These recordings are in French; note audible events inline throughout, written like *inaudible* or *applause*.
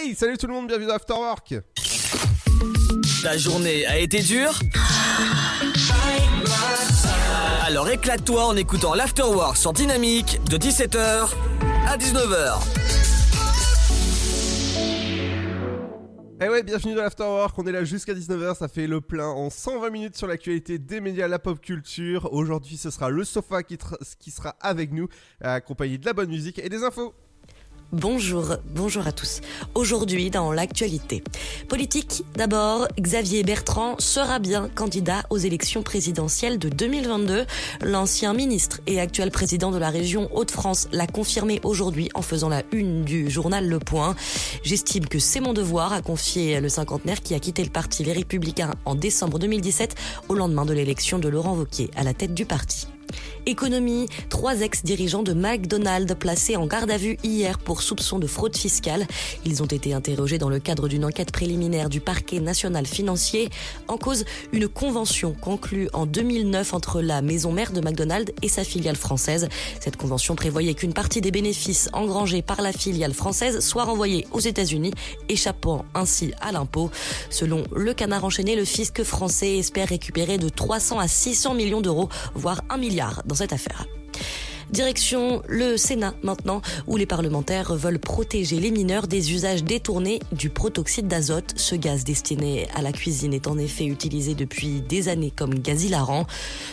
Hey, salut tout le monde, bienvenue dans Afterwork. Ta journée a été dure Alors éclate-toi en écoutant l'Afterwork sur Dynamique de 17h à 19h. Eh ouais, bienvenue dans l'Afterwork, on est là jusqu'à 19h, ça fait le plein en 120 minutes sur l'actualité des médias, la pop culture. Aujourd'hui, ce sera le sofa qui sera avec nous, accompagné de la bonne musique et des infos. Bonjour, bonjour à tous. Aujourd'hui, dans l'actualité. Politique, d'abord, Xavier Bertrand sera bien candidat aux élections présidentielles de 2022. L'ancien ministre et actuel président de la région Hauts-de-France l'a confirmé aujourd'hui en faisant la une du journal Le Point. J'estime que c'est mon devoir, a confié le cinquantenaire qui a quitté le parti Les Républicains en décembre 2017 au lendemain de l'élection de Laurent Wauquiez à la tête du parti. Économie, trois ex-dirigeants de McDonald's placés en garde à vue hier pour soupçon de fraude fiscale. Ils ont été interrogés dans le cadre d'une enquête préliminaire du parquet national financier. En cause, une convention conclue en 2009 entre la maison mère de McDonald's et sa filiale française. Cette convention prévoyait qu'une partie des bénéfices engrangés par la filiale française soit renvoyée aux États-Unis, échappant ainsi à l'impôt. Selon le canard enchaîné, le fisc français espère récupérer de 300 à 600 millions d'euros, voire un milliard dans cette affaire. Direction le Sénat maintenant, où les parlementaires veulent protéger les mineurs des usages détournés du protoxyde d'azote. Ce gaz destiné à la cuisine est en effet utilisé depuis des années comme gaz hilarant.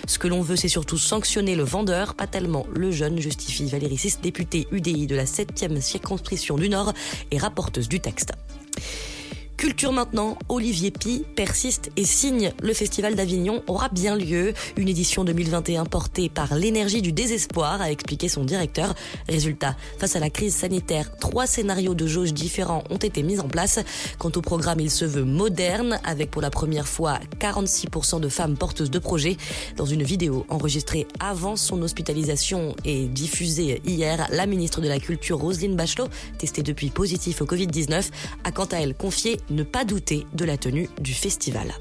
Ce que l'on veut, c'est surtout sanctionner le vendeur, pas tellement le jeune, justifie Valérie Sis, députée UDI de la 7e circonscription du Nord et rapporteuse du texte. Culture maintenant, Olivier Pi persiste et signe. Le Festival d'Avignon aura bien lieu. Une édition 2021 portée par l'énergie du désespoir, a expliqué son directeur. Résultat, face à la crise sanitaire, trois scénarios de jauge différents ont été mis en place. Quant au programme, il se veut moderne, avec pour la première fois 46% de femmes porteuses de projets. Dans une vidéo enregistrée avant son hospitalisation et diffusée hier, la ministre de la Culture, Roselyne Bachelot, testée depuis positif au Covid-19, a quant à elle confié ne pas douter de la tenue du festival.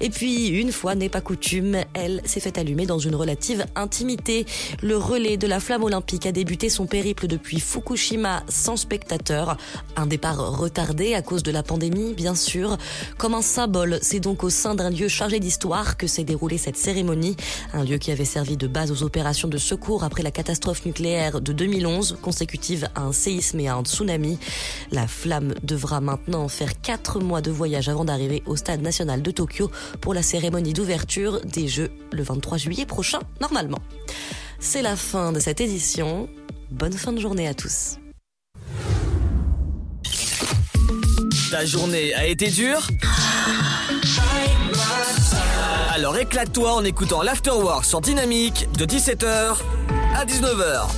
Et puis, une fois n'est pas coutume, elle s'est fait allumer dans une relative intimité. Le relais de la flamme olympique a débuté son périple depuis Fukushima sans spectateurs. Un départ retardé à cause de la pandémie, bien sûr. Comme un symbole, c'est donc au sein d'un lieu chargé d'histoire que s'est déroulée cette cérémonie. Un lieu qui avait servi de base aux opérations de secours après la catastrophe nucléaire de 2011, consécutive à un séisme et à un tsunami. La flamme devra maintenant faire quatre mois de voyage avant d'arriver au stade national de Tokyo pour la cérémonie d'ouverture des Jeux le 23 juillet prochain, normalement. C'est la fin de cette édition. Bonne fin de journée à tous. Ta journée a été dure? Alors éclate-toi en écoutant l'Afterwork sur Dynamique de 17h à 19h.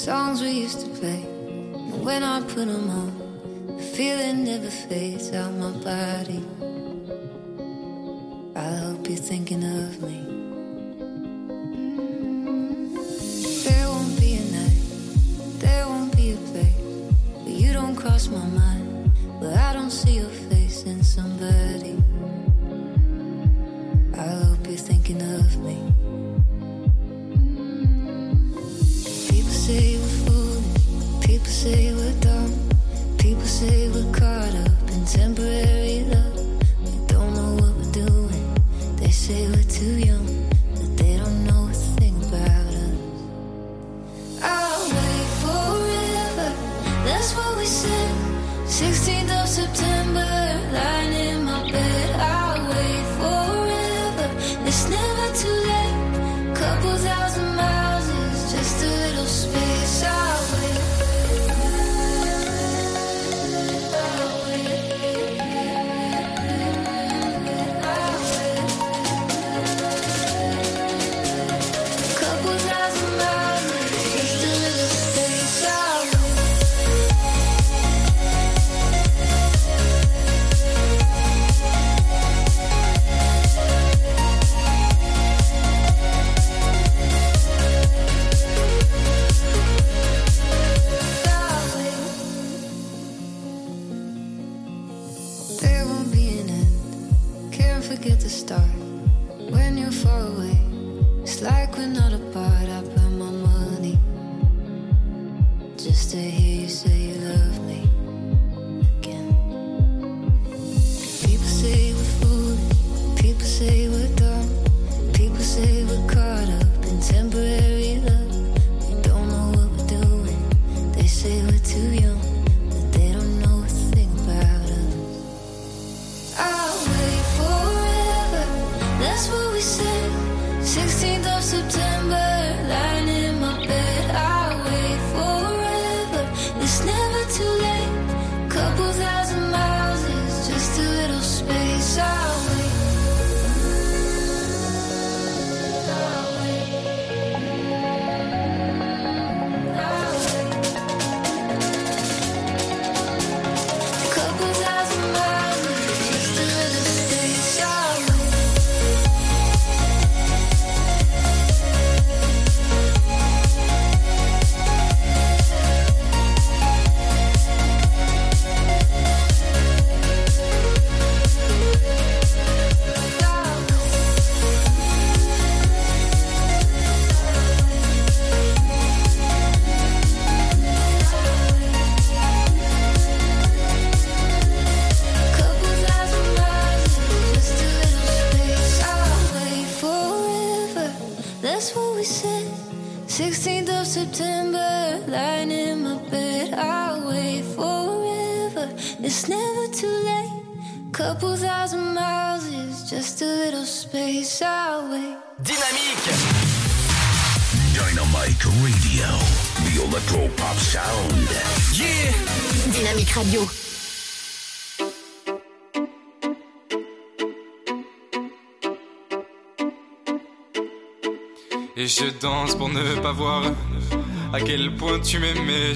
Songs we used to play. And when I put them on, the feeling never fades out my body. I hope you're thinking of me. Mm, there won't be a night, there won't be a place where you don't cross my mind, where I don't see your face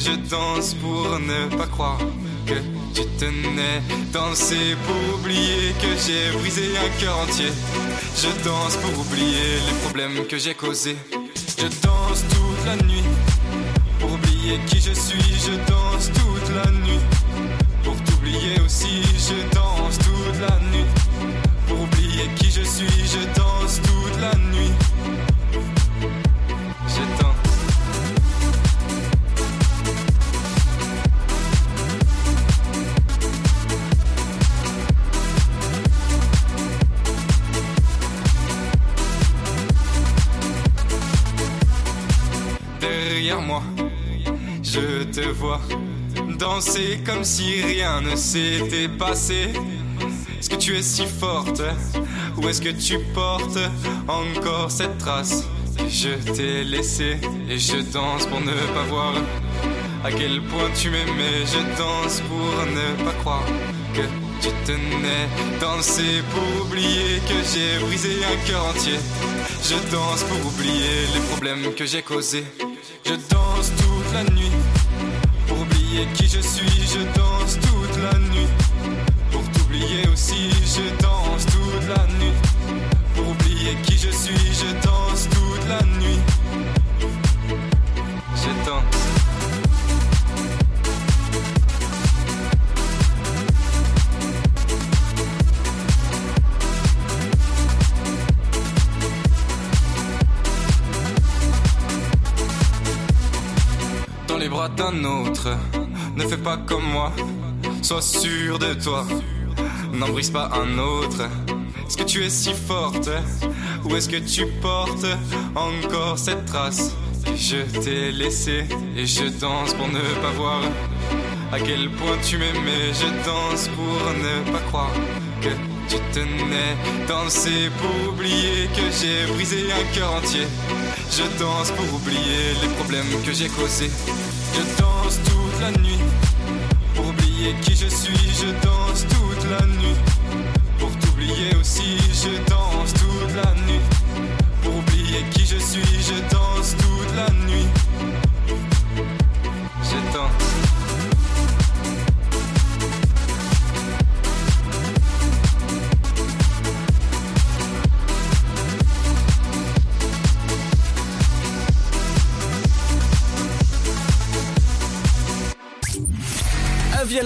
Je danse pour ne pas croire que tu tenais. Danser pour oublier que j'ai brisé un cœur entier. Je danse pour oublier les problèmes que j'ai causés. Je danse toute la nuit pour oublier qui je suis. Je danse toute comme si rien ne s'était passé. Est-ce que tu es si forte Ou est-ce que tu portes encore cette trace? Je t'ai laissée Et je danse pour ne pas voir à quel point tu m'aimais. Je danse pour ne pas croire que tu tenais. Danser pour oublier que j'ai brisé un cœur entier. Je danse pour oublier les problèmes que j'ai causés. Je danse toute la nuit oublier qui je suis. Je danse toute la nuit pour t'oublier aussi. Je danse toute la nuit pour oublier qui je suis. Je danse toute la nuit. Je danse. dans les bras d'un autre. Ne fais pas comme moi, sois sûr de toi. N'en brise pas un autre. Est-ce que tu es si forte? Ou est-ce que tu portes encore cette trace? Je t'ai laissée Et je danse pour ne pas voir à quel point tu m'aimais. Je danse pour ne pas croire que tu tenais. Danser pour oublier que j'ai brisé un cœur entier. Je danse pour oublier les problèmes que j'ai causés. Je danse toute la nuit oublier qui je suis. Je danse toute la nuit pour t'oublier aussi. Je danse toute la nuit pour oublier qui je suis. Je danse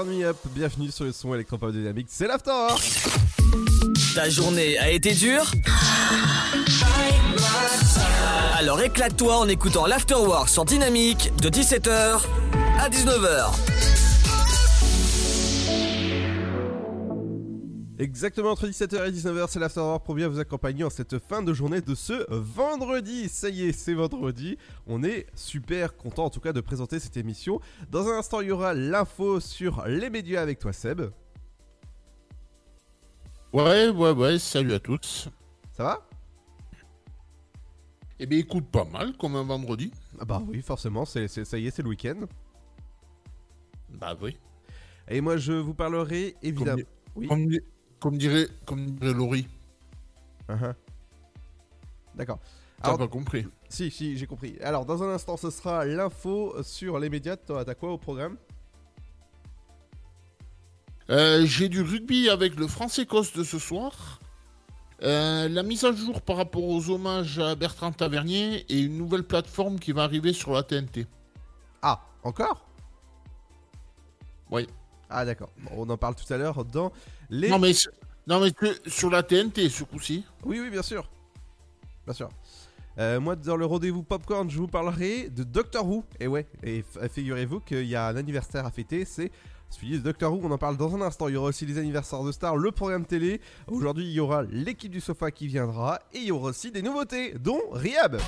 Turn bienvenue sur le son électropop dynamique, c'est l'After Hour. Ta journée a été dure Alors éclate-toi en écoutant l'Afterwork sur Dynamique de 17h à 19h. Exactement entre 17h et 19h, c'est l'After Hour pour bien vous accompagner en cette fin de journée de ce vendredi. Ça y est, c'est vendredi. On est super content en tout cas de présenter cette émission. Dans un instant, il y aura l'info sur les médias avec toi Seb. Ouais, ouais, ouais, salut à tous. Ça va? Eh bien, écoute, pas mal, comme un vendredi. Ah Bah oui, forcément, c'est, c'est- ça y est, c'est le week-end. Bah oui. Et moi, je vous parlerai évidemment. Oui. Comme dirait, comme dirait Laurie. Uh-huh. D'accord. T'as Alors, pas compris. si, si, j'ai compris. Alors, dans un instant, ce sera l'info sur les médias. Toi, T'as quoi au programme? Euh, J'ai du rugby avec le France-Écosse de ce soir. Euh, la mise à jour par rapport aux hommages à Bertrand Tavernier et une nouvelle plateforme qui va arriver sur la TNT. Ah, encore? Oui. Ah, d'accord. Bon, on en parle tout à l'heure dans les. Non mais, sur- non mais sur la TNT ce coup-ci. Oui, oui, bien sûr. Bien sûr. Euh, moi, dans le rendez-vous Popcorn, je vous parlerai de Doctor Who. Et ouais, et f- figurez-vous qu'il y a un anniversaire à fêter, c'est Suivi de Doctor Who, on en parle dans un instant. Il y aura aussi les anniversaires de stars, le programme télé. Aujourd'hui, il y aura l'équipe du sofa qui viendra. Et il y aura aussi des nouveautés, dont Riab.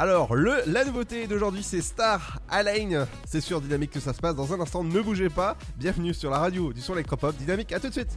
Alors, la nouveauté d'aujourd'hui, c'est Star Align. C'est sur Dynamique que ça se passe dans un instant. Ne bougez pas. Bienvenue sur la radio du son électropop Dynamique. À tout de suite.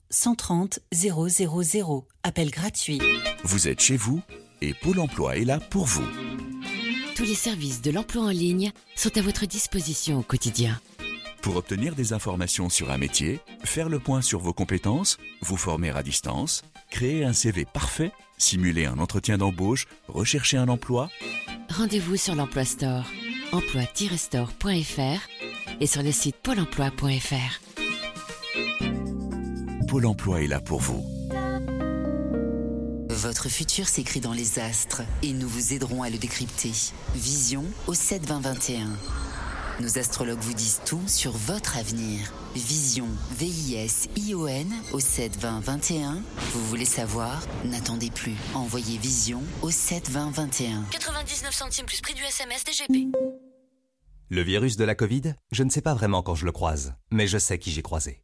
130 000. Appel gratuit. Vous êtes chez vous et Pôle emploi est là pour vous. Tous les services de l'emploi en ligne sont à votre disposition au quotidien. Pour obtenir des informations sur un métier, faire le point sur vos compétences, vous former à distance, créer un CV parfait, simuler un entretien d'embauche, rechercher un emploi, Rendez-vous sur l'Emploi Store, emploi-store.fr et sur le site pôle emploi.fr. Pôle emploi est là pour vous. Votre futur s'écrit dans les astres et nous vous aiderons à le décrypter. Vision au 72021. Nos astrologues vous disent tout sur votre avenir. Vision, V-I-S-I-O-N au 72021. Vous voulez savoir? N'attendez plus. Envoyez Vision au 72021. 99 centimes plus prix du SMS DGP. Le virus de la Covid, je ne sais pas vraiment quand je le croise, mais je sais qui j'ai croisé.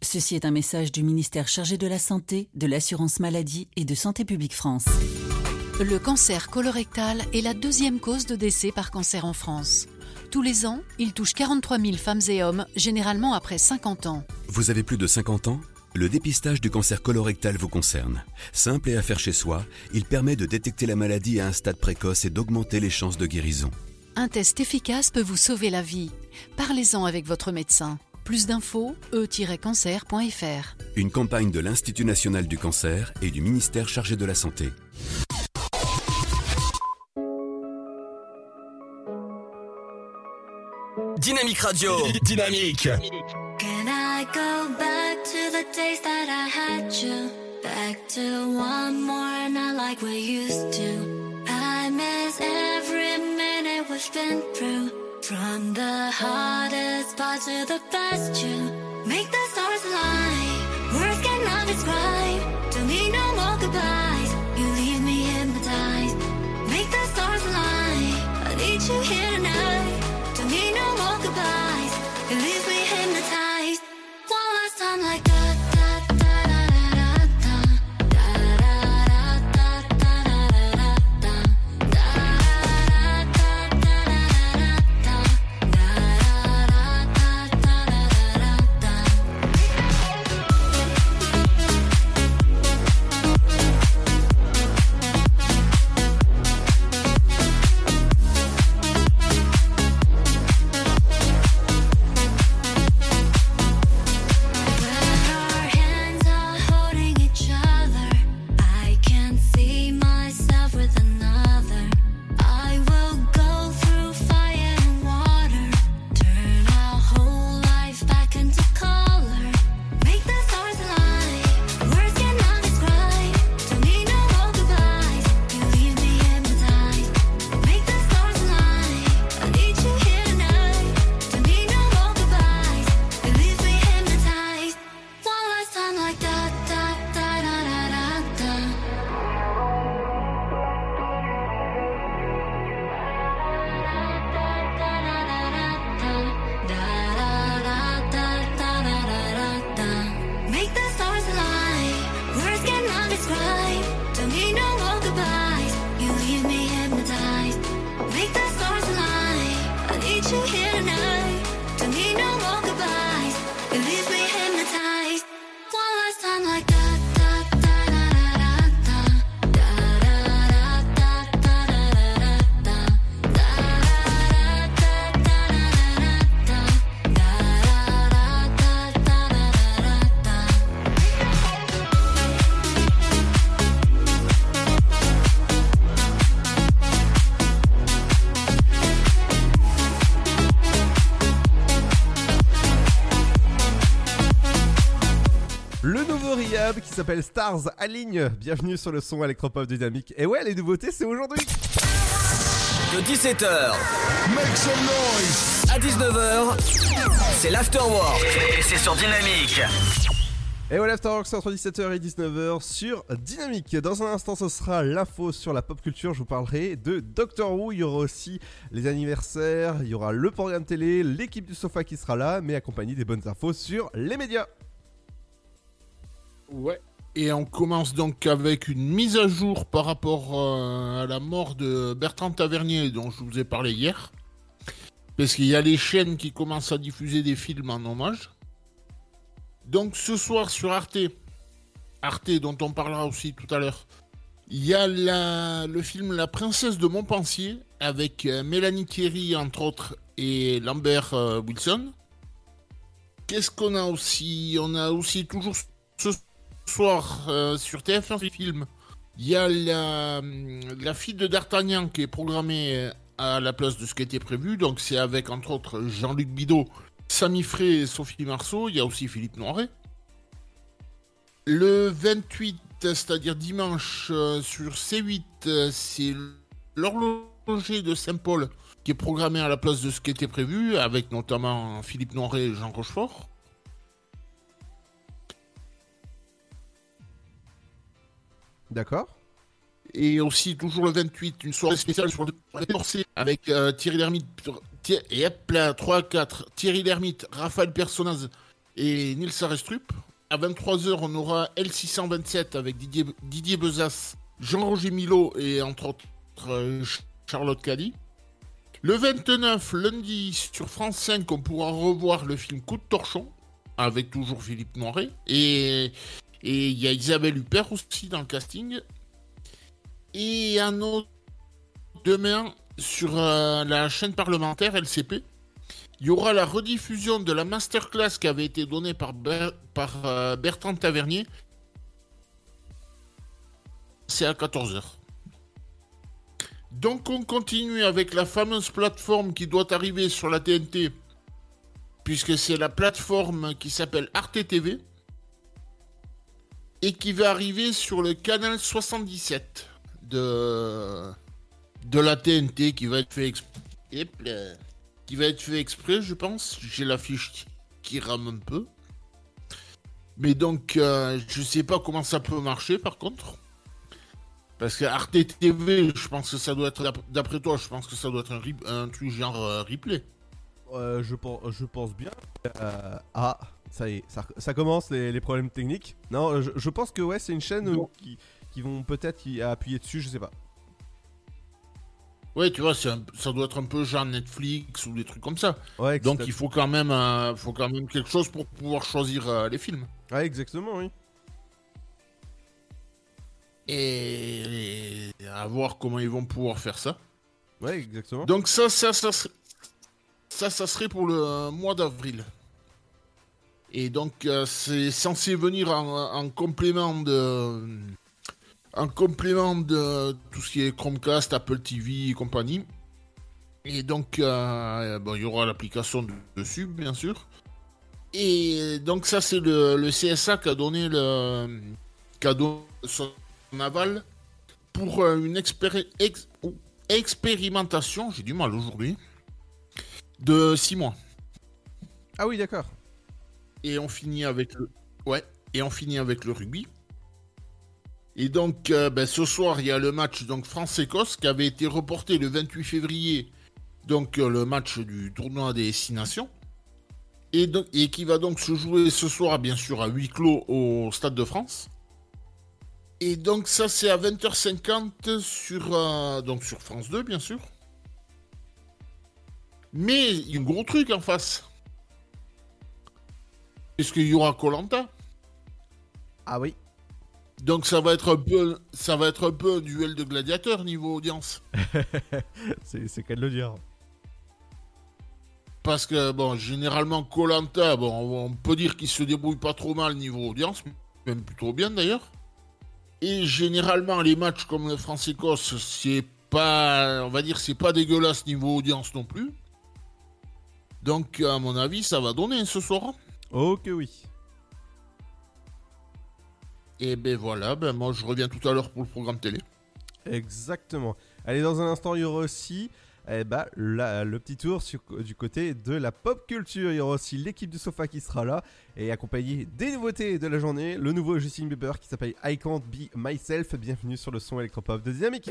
Ceci est un message du ministère chargé de la Santé, de l'Assurance Maladie et de Santé Publique France. Le cancer colorectal est la deuxième cause de décès par cancer en France. Tous les ans, il touche 43 000 femmes et hommes, généralement après 50 ans. Vous avez plus de 50 ans? Le dépistage du cancer colorectal vous concerne. Simple et à faire chez soi, il permet de détecter la maladie à un stade précoce et d'augmenter les chances de guérison. Un test efficace peut vous sauver la vie. Parlez-en avec votre médecin. Plus d'infos, e-cancer.fr. Une campagne de l'Institut national du cancer et du ministère chargé de la santé. Dynamique Radio. *laughs* Dynamique. Can I go back to the days that I had you? Back to one more night like we used to. I miss every minute we've been through. From the hardest part to the best you. Make the stars align. Words cannot describe. Don't need no more goodbyes. You leave me hypnotized. Make the stars align. I need you here tonight. Don't need no more goodbyes. You leave me hypnotized. One last time like that. S'appelle Stars Aligne. Bienvenue sur le son électropop dynamique. Et ouais, les nouveautés, c'est aujourd'hui. De 17h Make some noise. à 19h, c'est l'Afterwork. Et c'est sur Dynamique. Et voilà, Afterwork, c'est entre 17h et 19h sur Dynamique. Dans un instant, ce sera l'info sur la pop culture. Je vous parlerai de Doctor Who. Il y aura aussi les anniversaires, il y aura le programme télé, l'équipe du sofa qui sera là, mais accompagné des bonnes infos sur les médias. Ouais. Et on commence donc avec une mise à jour par rapport euh, à la mort de Bertrand Tavernier dont je vous ai parlé hier. Parce qu'il y a les chaînes qui commencent à diffuser des films en hommage. Donc ce soir sur Arte, Arte dont on parlera aussi tout à l'heure, il y a la- le film La princesse de Montpensier avec euh, Mélanie Thierry entre autres et Lambert euh, Wilson. Qu'est-ce qu'on a aussi? On a aussi toujours ce soir euh, sur TF1 Film. Il y a la, la fille de D'Artagnan qui est programmée euh, à la place de ce qui était prévu. Donc c'est avec entre autres Jean-Luc Bidot, Samy Frey et Sophie Marceau. Il y a aussi Philippe Noiret. Le 28, c'est-à-dire dimanche, euh, sur C8, euh, c'est l'horloger de Saint-Paul qui est programmé à la place de ce qui était prévu, avec notamment Philippe Noiret et Jean Rochefort. D'accord. Et aussi, toujours le 28, une soirée spéciale sur le Corset avec euh, Thierry Lhermitte. Thi- Et hop là, 3 4. Thierry Lhermitte, Raphaël Personnaz et Nils Arestrup. À 23h, on aura L627 avec Didier, Didier Bezas, Jean-Roger Milo et entre autres euh, Ch- Charlotte Caddy. Le 29, lundi, sur France 5, on pourra revoir le film Coup de torchon avec toujours Philippe Noiret. Et et il y a Isabelle Huppert aussi dans le casting. Et un autre demain sur euh, la chaîne parlementaire LCP. Il y aura la rediffusion de la masterclass qui avait été donnée par, euh, Bertrand Tavernier. C'est à 14h. Donc on continue avec la fameuse plateforme qui doit arriver sur la TNT. Puisque c'est la plateforme qui s'appelle Arte TV et qui va arriver sur le canal 77 de, de la TNT qui va être fait exprès. Qui va être fait exprès, je pense. J'ai la fiche qui- rame un peu. Mais donc, euh, je sais pas comment ça peut marcher par contre. Parce que Arte TV, je pense que ça doit être, d'ap- d'après toi, je pense que ça doit être un, un truc genre euh, replay. Euh, je, pense, je pense bien. Ah, ça y est, ça, ça commence les, les problèmes techniques. Non, je, je pense que ouais, c'est une chaîne euh, qui, qui vont peut-être appuyer dessus, je sais pas. Ouais, tu vois, un- ça doit être un peu genre Netflix ou des trucs comme ça. Ouais, Donc il faut quand même, euh, faut quand même quelque chose pour pouvoir choisir euh, les films. Ouais, exactement, oui. Et, et à voir comment ils vont pouvoir faire ça. Ouais, exactement. Donc ça, ça, ça, ça, ça serait pour le mois d'avril. Et donc euh, c'est censé venir en, en complément de, en complément de tout ce qui est Chromecast, Apple TV et compagnie. Et donc euh, bon, il y aura l'application de- dessus, bien sûr. Et donc ça c'est le, CSA qui a donné le, qui a donné son aval pour euh, une expéri- expérimentation, j'ai du mal aujourd'hui, de 6 mois. Ah oui, d'accord. Et on finit avec le. Ouais, et rugby. Et donc, euh, ben, ce soir, il y a le match donc France-Écosse qui avait été reporté le 28 février. Donc, euh, le match du tournoi des Six Nations. Et, qui va donc se jouer ce soir, bien sûr, à huis clos au Stade de France. Et donc, ça, c'est à 20h50 sur, euh, sur France 2, bien sûr. Mais il y a un gros truc en face. Est-ce qu'il y aura Colanta? Ah oui. Donc ça va être un peu, ça va être un peu un duel de gladiateurs niveau audience. *laughs* c'est qu'à le dire. Parce que bon, généralement Colanta, bon, on peut dire qu'il se débrouille pas trop mal niveau audience, même plutôt bien d'ailleurs. Et généralement les matchs comme le France-Écosse, c'est pas, on va dire, c'est pas dégueulasse niveau audience non plus. Donc à mon avis, ça va donner ce soir. Oh que oui. Et ben voilà, ben moi je reviens tout à l'heure pour le programme télé. Exactement. Allez, dans un instant, il y aura aussi le petit tour du côté de la pop culture. Il y aura aussi l'équipe du sofa qui sera là et accompagnée des nouveautés de la journée. Le nouveau Justin Bieber qui s'appelle I Can't Be Myself. Bienvenue sur le son électropop de Dynamique.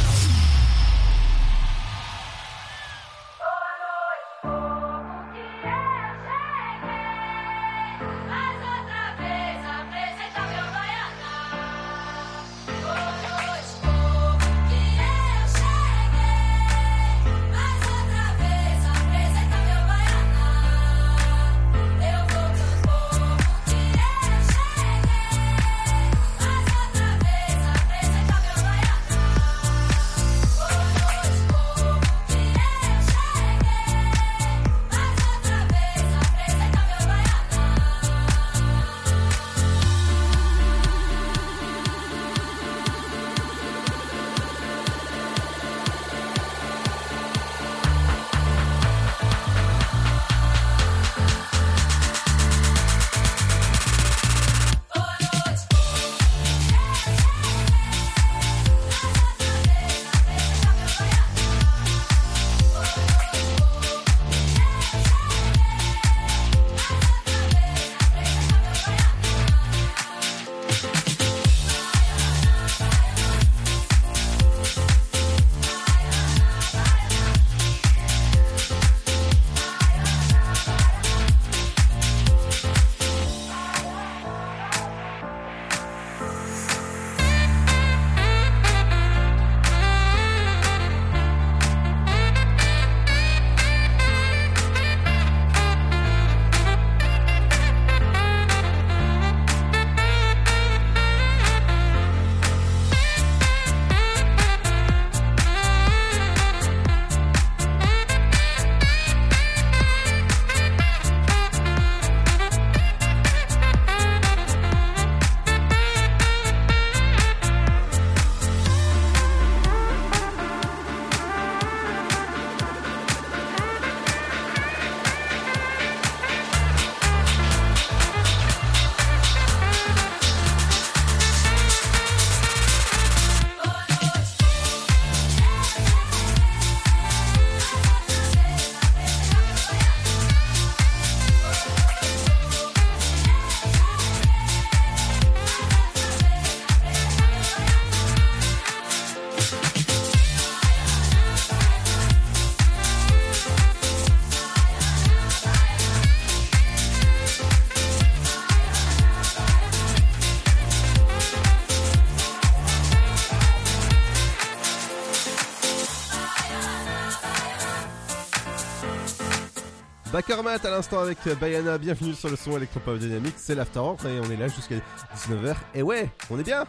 L'instant avec Bayana, bienvenue sur le son électropop dynamique, c'est l'afterwork et on est là jusqu'à 19h. Et ouais, on est bien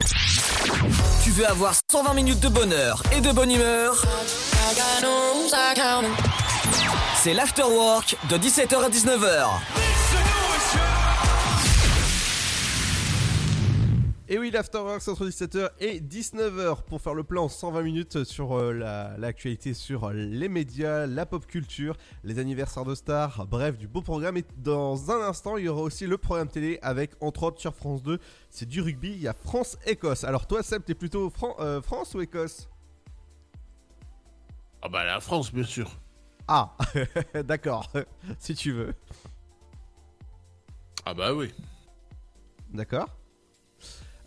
Tu veux avoir 120 minutes de bonheur et de bonne humeur? C'est l'afterwork de 17h à 19h. l'Afterworks entre 17h et 19h pour faire le plan en 120 minutes sur euh, la- l'actualité, sur les médias, la pop culture, les anniversaires de stars, bref, du beau programme. Et dans un instant, il y aura aussi le programme télé avec, entre autres, sur France 2, c'est du rugby, il y a France-Écosse. Alors toi, Seb, t'es plutôt Fran- euh, France ou Écosse? Ah bah la France, bien sûr. Ah, *laughs* d'accord, *laughs* si tu veux. Ah bah oui. D'accord.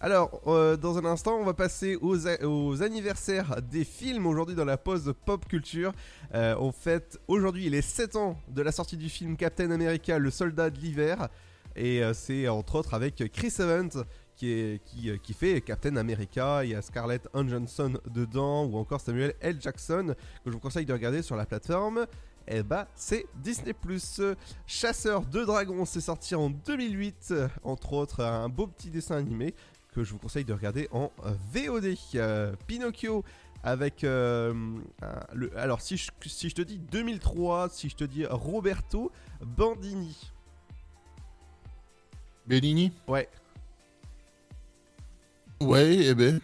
Alors, euh, dans un instant, on va passer aux, anniversaires des films aujourd'hui dans la pause pop culture. Euh, on fête aujourd'hui les 7 ans de la sortie du film Captain America, le soldat de l'hiver. Et euh, c'est entre autres avec Chris Evans qui, euh, fait Captain America. Il y a Scarlett Johansson dedans ou encore Samuel L. Jackson que je vous conseille de regarder sur la plateforme. Et bah, c'est Disney. Chasseur de dragons, c'est sorti en 2008, euh, entre autres un beau petit dessin animé que je vous conseille de regarder en VOD. Euh, Pinocchio avec euh, le, alors si je, si je te dis 2003, si je te dis Roberto Bandini. Benigni Ouais. Ouais, eh ben.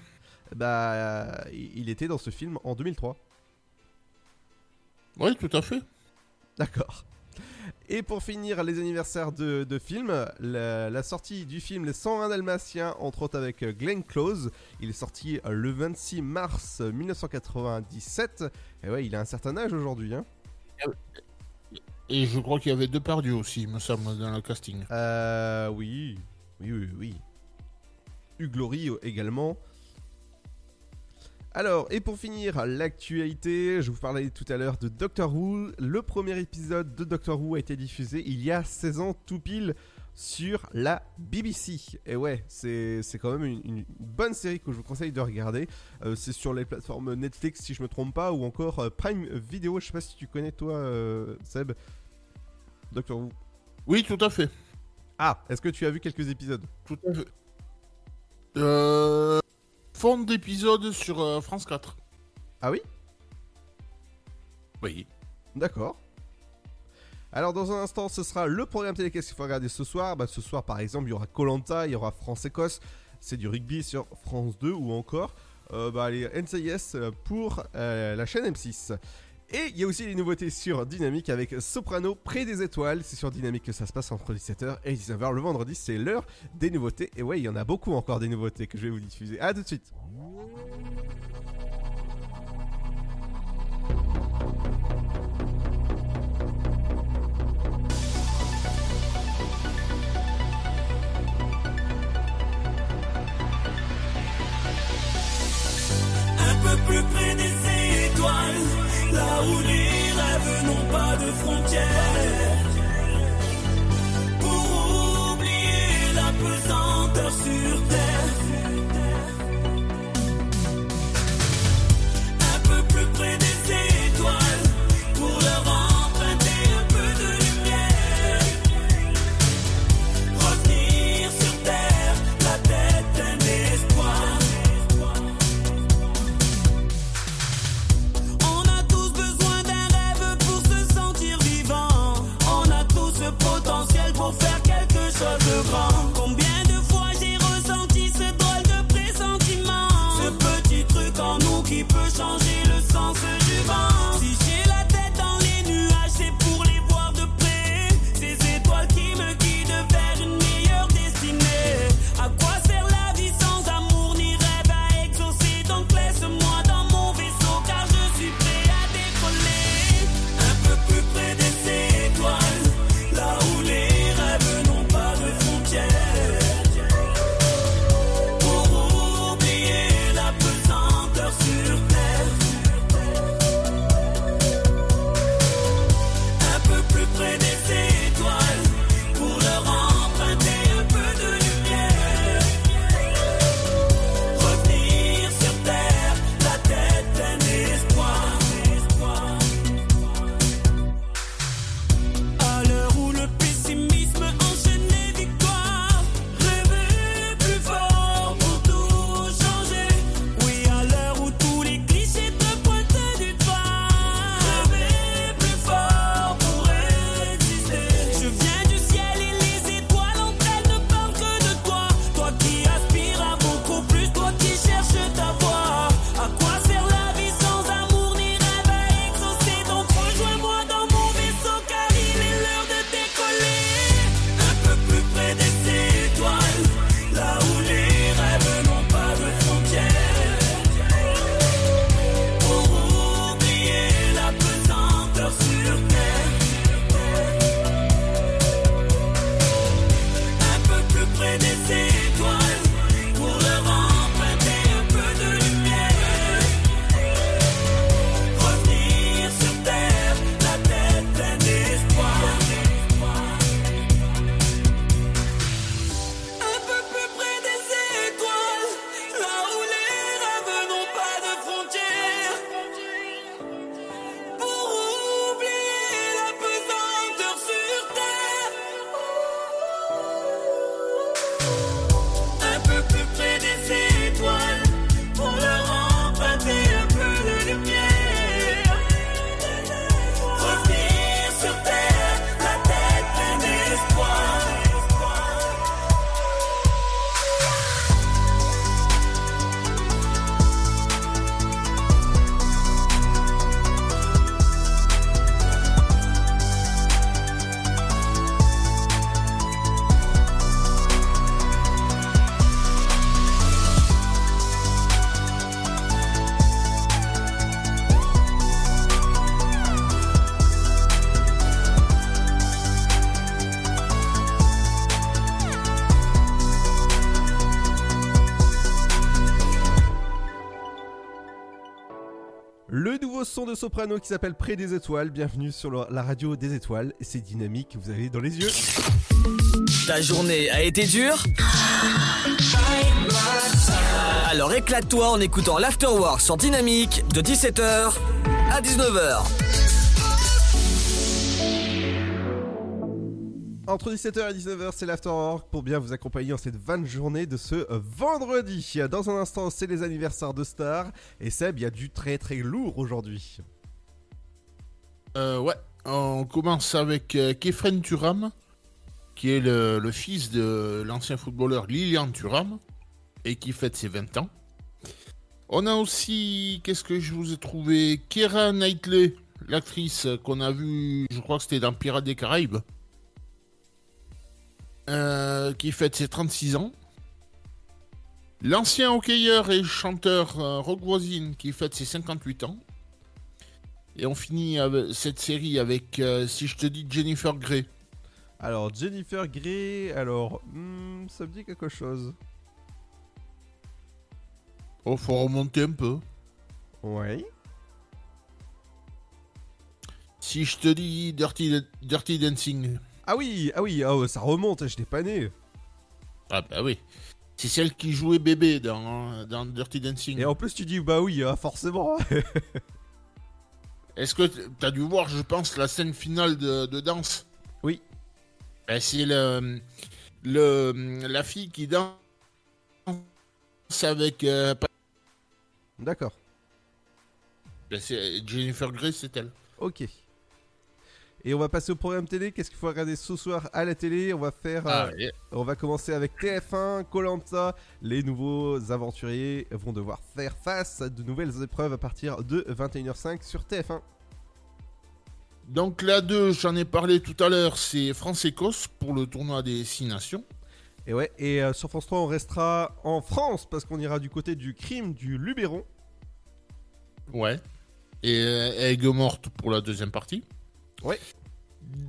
Bah, euh, il il était dans ce film en 2003. Oui, tout à fait. D'accord. Et pour finir, les anniversaires de, de films, la, la sortie du film Les 101 Dalmatiens, entre autres avec euh, Glenn Close. Il est sorti euh, le 26 mars 1997. Et ouais, il a un certain âge aujourd'hui. Hein. Et je crois qu'il y avait deux perdus aussi, me semble, dans le casting. Euh, oui. Oui, oui, oui. Hugh Laurie euh, également. Alors, et pour finir, l'actualité, je vous parlais tout à l'heure de Doctor Who. Le premier épisode de Doctor Who a été diffusé il y a 16 ans tout pile sur la BBC. Et ouais, c'est c'est quand même une, une bonne série que je vous conseille de regarder. Euh, c'est sur les plateformes Netflix si je me trompe pas, ou encore euh, Prime Video. Je sais pas si tu connais toi, euh, Seb. Doctor Who. Oui, tout à fait. Ah, est-ce que tu as vu quelques épisodes? Tout à fait. Euh... Fond d'épisode sur euh, France 4. Ah oui? Oui. D'accord. Alors dans un instant, ce sera le programme télé qu'est-ce qu'il faut regarder ce soir? Bah, ce soir, par exemple, il y aura Colanta, il y aura France-Écosse, c'est du rugby sur France 2 ou encore euh, bah, les NCIS pour euh, la chaîne M6. Et il y a aussi les nouveautés sur Dynamique avec Soprano près des étoiles. C'est sur Dynamique que ça se passe entre 17h et 19h. Le vendredi, c'est l'heure des nouveautés. Et ouais, il y en a beaucoup encore des nouveautés que je vais vous diffuser. A tout de suite. Où les rêves n'ont pas de frontières. Pour oublier la pesanteur sur On a soprano qui s'appelle Près des étoiles. Bienvenue sur la radio des étoiles. Et c'est dynamique, vous avez dans les yeux. Ta journée a été dure Alors éclate-toi en écoutant l'Afterwork sur Dynamique de 17h à 19h. Entre 17h et 19h, c'est l'Afterwork pour bien vous accompagner en cette 20 journée de ce euh, vendredi. Dans un instant, c'est les anniversaires de stars. Et Seb, il y a du très très lourd aujourd'hui. Euh, ouais, on commence avec euh, Kefren Turam, qui est le, le fils de l'ancien footballeur Lilian Thuram, et qui fête ses 20 ans. On a aussi, qu'est-ce que je vous ai trouvé? Keira Knightley, l'actrice qu'on a vue, je crois que c'était dans Pirates des Caraïbes, euh, qui fête ses 36 ans. L'ancien hockeyeur et chanteur euh, Rock Voisine, qui fête ses 58 ans. Et on finit avec cette série avec, euh, si je te dis Jennifer Grey. Alors, Jennifer Grey, alors, hmm, ça me dit quelque chose. Oh, faut remonter un peu. Ouais. Si je te dis Dirty, Dirty Dancing. Ah oui, ah oui, oh, ça remonte, je n'étais pas né. Ah bah oui. C'est celle qui jouait bébé dans, dans Dirty Dancing. Et en plus, tu dis, bah oui, ah, forcément. *laughs* Est-ce que t'as dû voir, je pense, la scène finale de, de danse? Oui. Ben, c'est le, le, la fille qui danse avec... euh, D'accord. ben, c'est- Jennifer Grey, c'est elle. Ok. Et on va passer au programme télé. Qu'est-ce qu'il faut regarder ce soir à la télé On va faire. Ah, euh. On va commencer avec TF1, Colanta. Les nouveaux aventuriers vont devoir faire face à de nouvelles épreuves à partir de 21h05 sur TF1. Donc la 2, j'en ai parlé tout à l'heure, c'est France-Écosse pour le tournoi des 6 nations. Et ouais, et euh, sur France 3, on restera en France parce qu'on ira du côté du crime du Luberon. Ouais. Et euh, Aigues morte pour la deuxième partie. Ouais.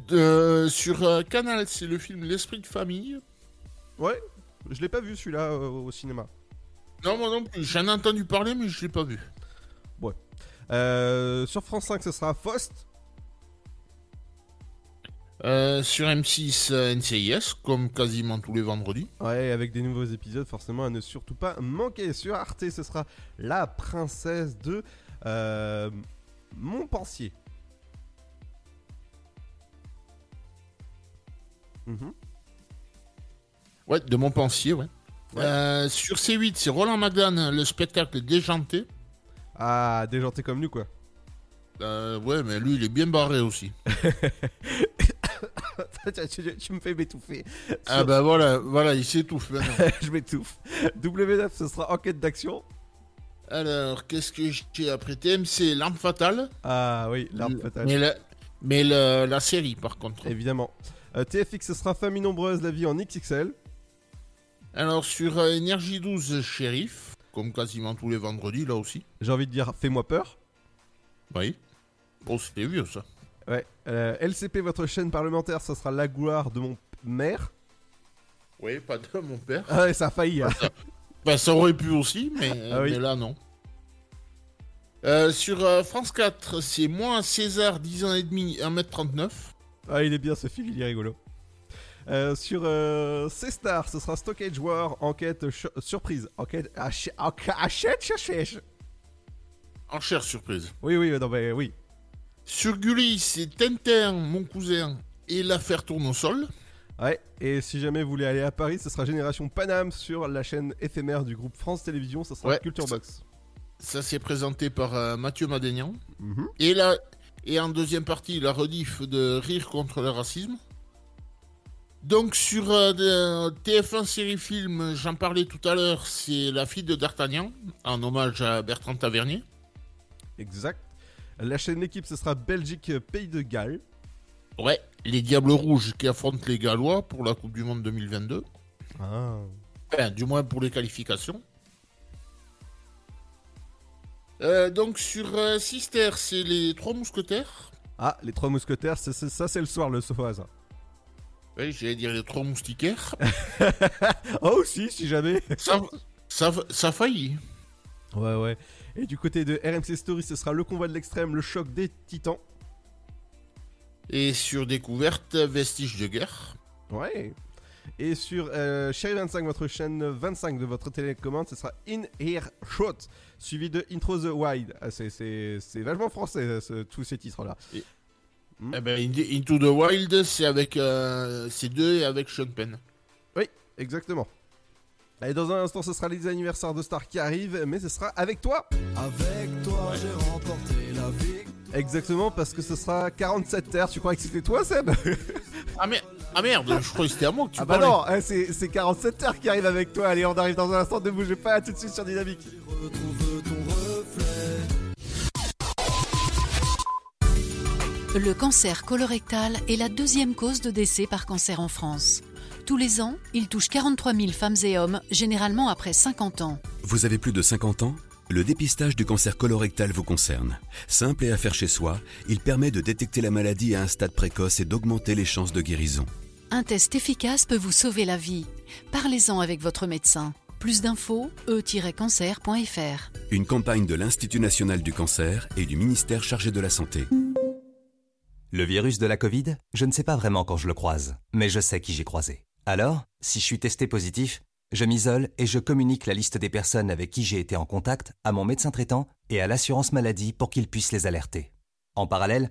De- sur euh, Canal, c'est le film L'esprit de famille. Ouais, je l'ai pas vu celui-là euh, au cinéma. Non, moi non plus. J'en ai entendu parler, mais je l'ai pas vu. Ouais. Euh, sur France 5, ce sera Faust. Sur M6, euh, NCIS, comme quasiment tous les vendredis. Ouais, avec des nouveaux épisodes, forcément, à ne surtout pas manquer. Sur Arte, ce sera La Princesse de euh, Mhm. Ouais, de Montpensier, ouais. Ouais. Euh, sur C8, c'est Roland McDan, le spectacle déjanté. Ah, déjanté comme nous, quoi. Euh, ouais, mais lui, il est bien barré aussi. *laughs* tu, tu- tu me fais m'étouffer. Ah bah voilà, voilà, il s'étouffe maintenant. *laughs* je m'étouffe. W9, ce sera enquête d'action. Alors, qu'est-ce que j'ai après TMC L'arme fatale. Ah oui, l'arme fatale. Mais, la, mais la, la série, par contre. Évidemment. Euh, TFX, ce sera Famille Nombreuse, la vie en XXL. Alors, sur euh, Énergie 12, Shérif, comme quasiment tous les vendredis, là aussi. J'ai envie de dire, fais-moi peur. Oui. Bon, c'était vieux, ça. Ouais. Euh, LCP, votre chaîne parlementaire, ce sera La gloire de mon maire. Oui, pas de mon père. Ah ouais, ça a failli. hein. Bah, ça aurait pu aussi, mais, Ah oui. mais là, non. Euh, sur euh, France 4, c'est moi, César, 10 ans et demi, 1m39. Ah, il est bien ce film, il est rigolo. Euh, sur euh, C-Star, ce sera Stockage War, enquête surprise. Enquête achète, cherche. Enchère surprise. Oui, oui, non, mais oui. Sur Gulli, c'est Tintin, mon cousin, et l'affaire Tournesol. Ouais, et si jamais vous voulez aller à Paris, ce sera Génération Paname sur la chaîne éphémère du groupe France Télévisions, ce sera Ouais, Culture ça- Box. Ça, c'est présenté par euh, Mathieu Madénian. Mhm. Et, là, et en deuxième partie, la rediff de Rire contre le racisme. Donc sur euh, de- TF1 série film, j'en parlais tout à l'heure, c'est La fille de D'Artagnan, en hommage à Bertrand Tavernier. Exact. La chaîne équipe, ce sera Belgique Pays de Galles. Ouais, les Diables Rouges qui affrontent les Gallois pour la Coupe du Monde 2022. Ah. Enfin, du moins pour les qualifications. Euh, donc sur euh, Sister, c'est les Trois Mousquetaires. Ah, les trois mousquetaires, c'est- c'est- ça c'est le soir, le sofa, ça. Oui, j'allais dire les Trois Moustiquaires. *laughs* oh, aussi, si jamais. *laughs* ça, ça, ça a failli. Ouais, ouais. Et du côté de RMC Story, ce sera le convoi de l'extrême, le choc des titans. Et sur découverte, vestiges de guerre. Ouais. Et sur euh, Chérie 25, votre chaîne 25 de votre télécommande, ce sera In Ear Shot, suivi de Intro the Wild. Ah, c'est- c'est c'est vachement français, ce- tous ces titres-là. Eh ben, In- Into the Wild, c'est avec euh, ces deux et avec Sean Penn. Oui, exactement. Et dans un instant, ce sera les anniversaires de Star qui arrivent, mais ce sera avec toi. Avec toi, j'ai remporté la vie. Exactement, parce que ce sera 47 terres. Tu crois que c'était toi, Seb? Ah, mais... ah merde, je crois que c'était à moi que tu Ah bah parlais. non, hein, c'est c'est 47 terres qui arrivent avec toi. Allez, on arrive dans un instant, ne bougez pas, à tout de suite sur Dynamique. Le cancer colorectal est la deuxième cause de décès par cancer en France. Tous les ans, il touche 43 000 femmes et hommes, généralement après 50 ans. Vous avez plus de 50 ans? Le dépistage du cancer colorectal vous concerne. Simple et à faire chez soi, il permet de détecter la maladie à un stade précoce et d'augmenter les chances de guérison. Un test efficace peut vous sauver la vie. Parlez-en avec votre médecin. Plus d'infos, e-cancer.fr. Une campagne de l'Institut national du cancer et du ministère chargé de la santé. Le virus de la Covid, je ne sais pas vraiment quand je le croise, mais je sais qui j'ai croisé. Alors, si je suis testé positif, je m'isole et je communique la liste des personnes avec qui j'ai été en contact à mon médecin traitant et à l'assurance maladie pour qu'ils puissent les alerter. En parallèle,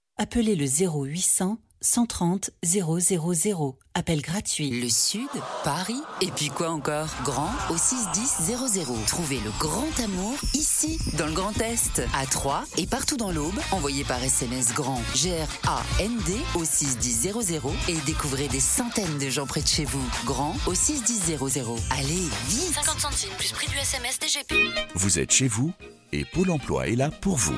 appelez le 0800 130 000. Appel gratuit. Le Sud, Paris, et puis quoi encore? Grand au 61000. Trouvez le grand amour ici, dans le Grand Est, à Troyes et partout dans l'Aube. Envoyez par SMS grand G-R-A-N-D au 61000 et découvrez des centaines de gens près de chez vous. Grand au 61000. Allez, vite 50 centimes plus prix du SMS DGP. Vous êtes chez vous et Pôle emploi est là pour vous.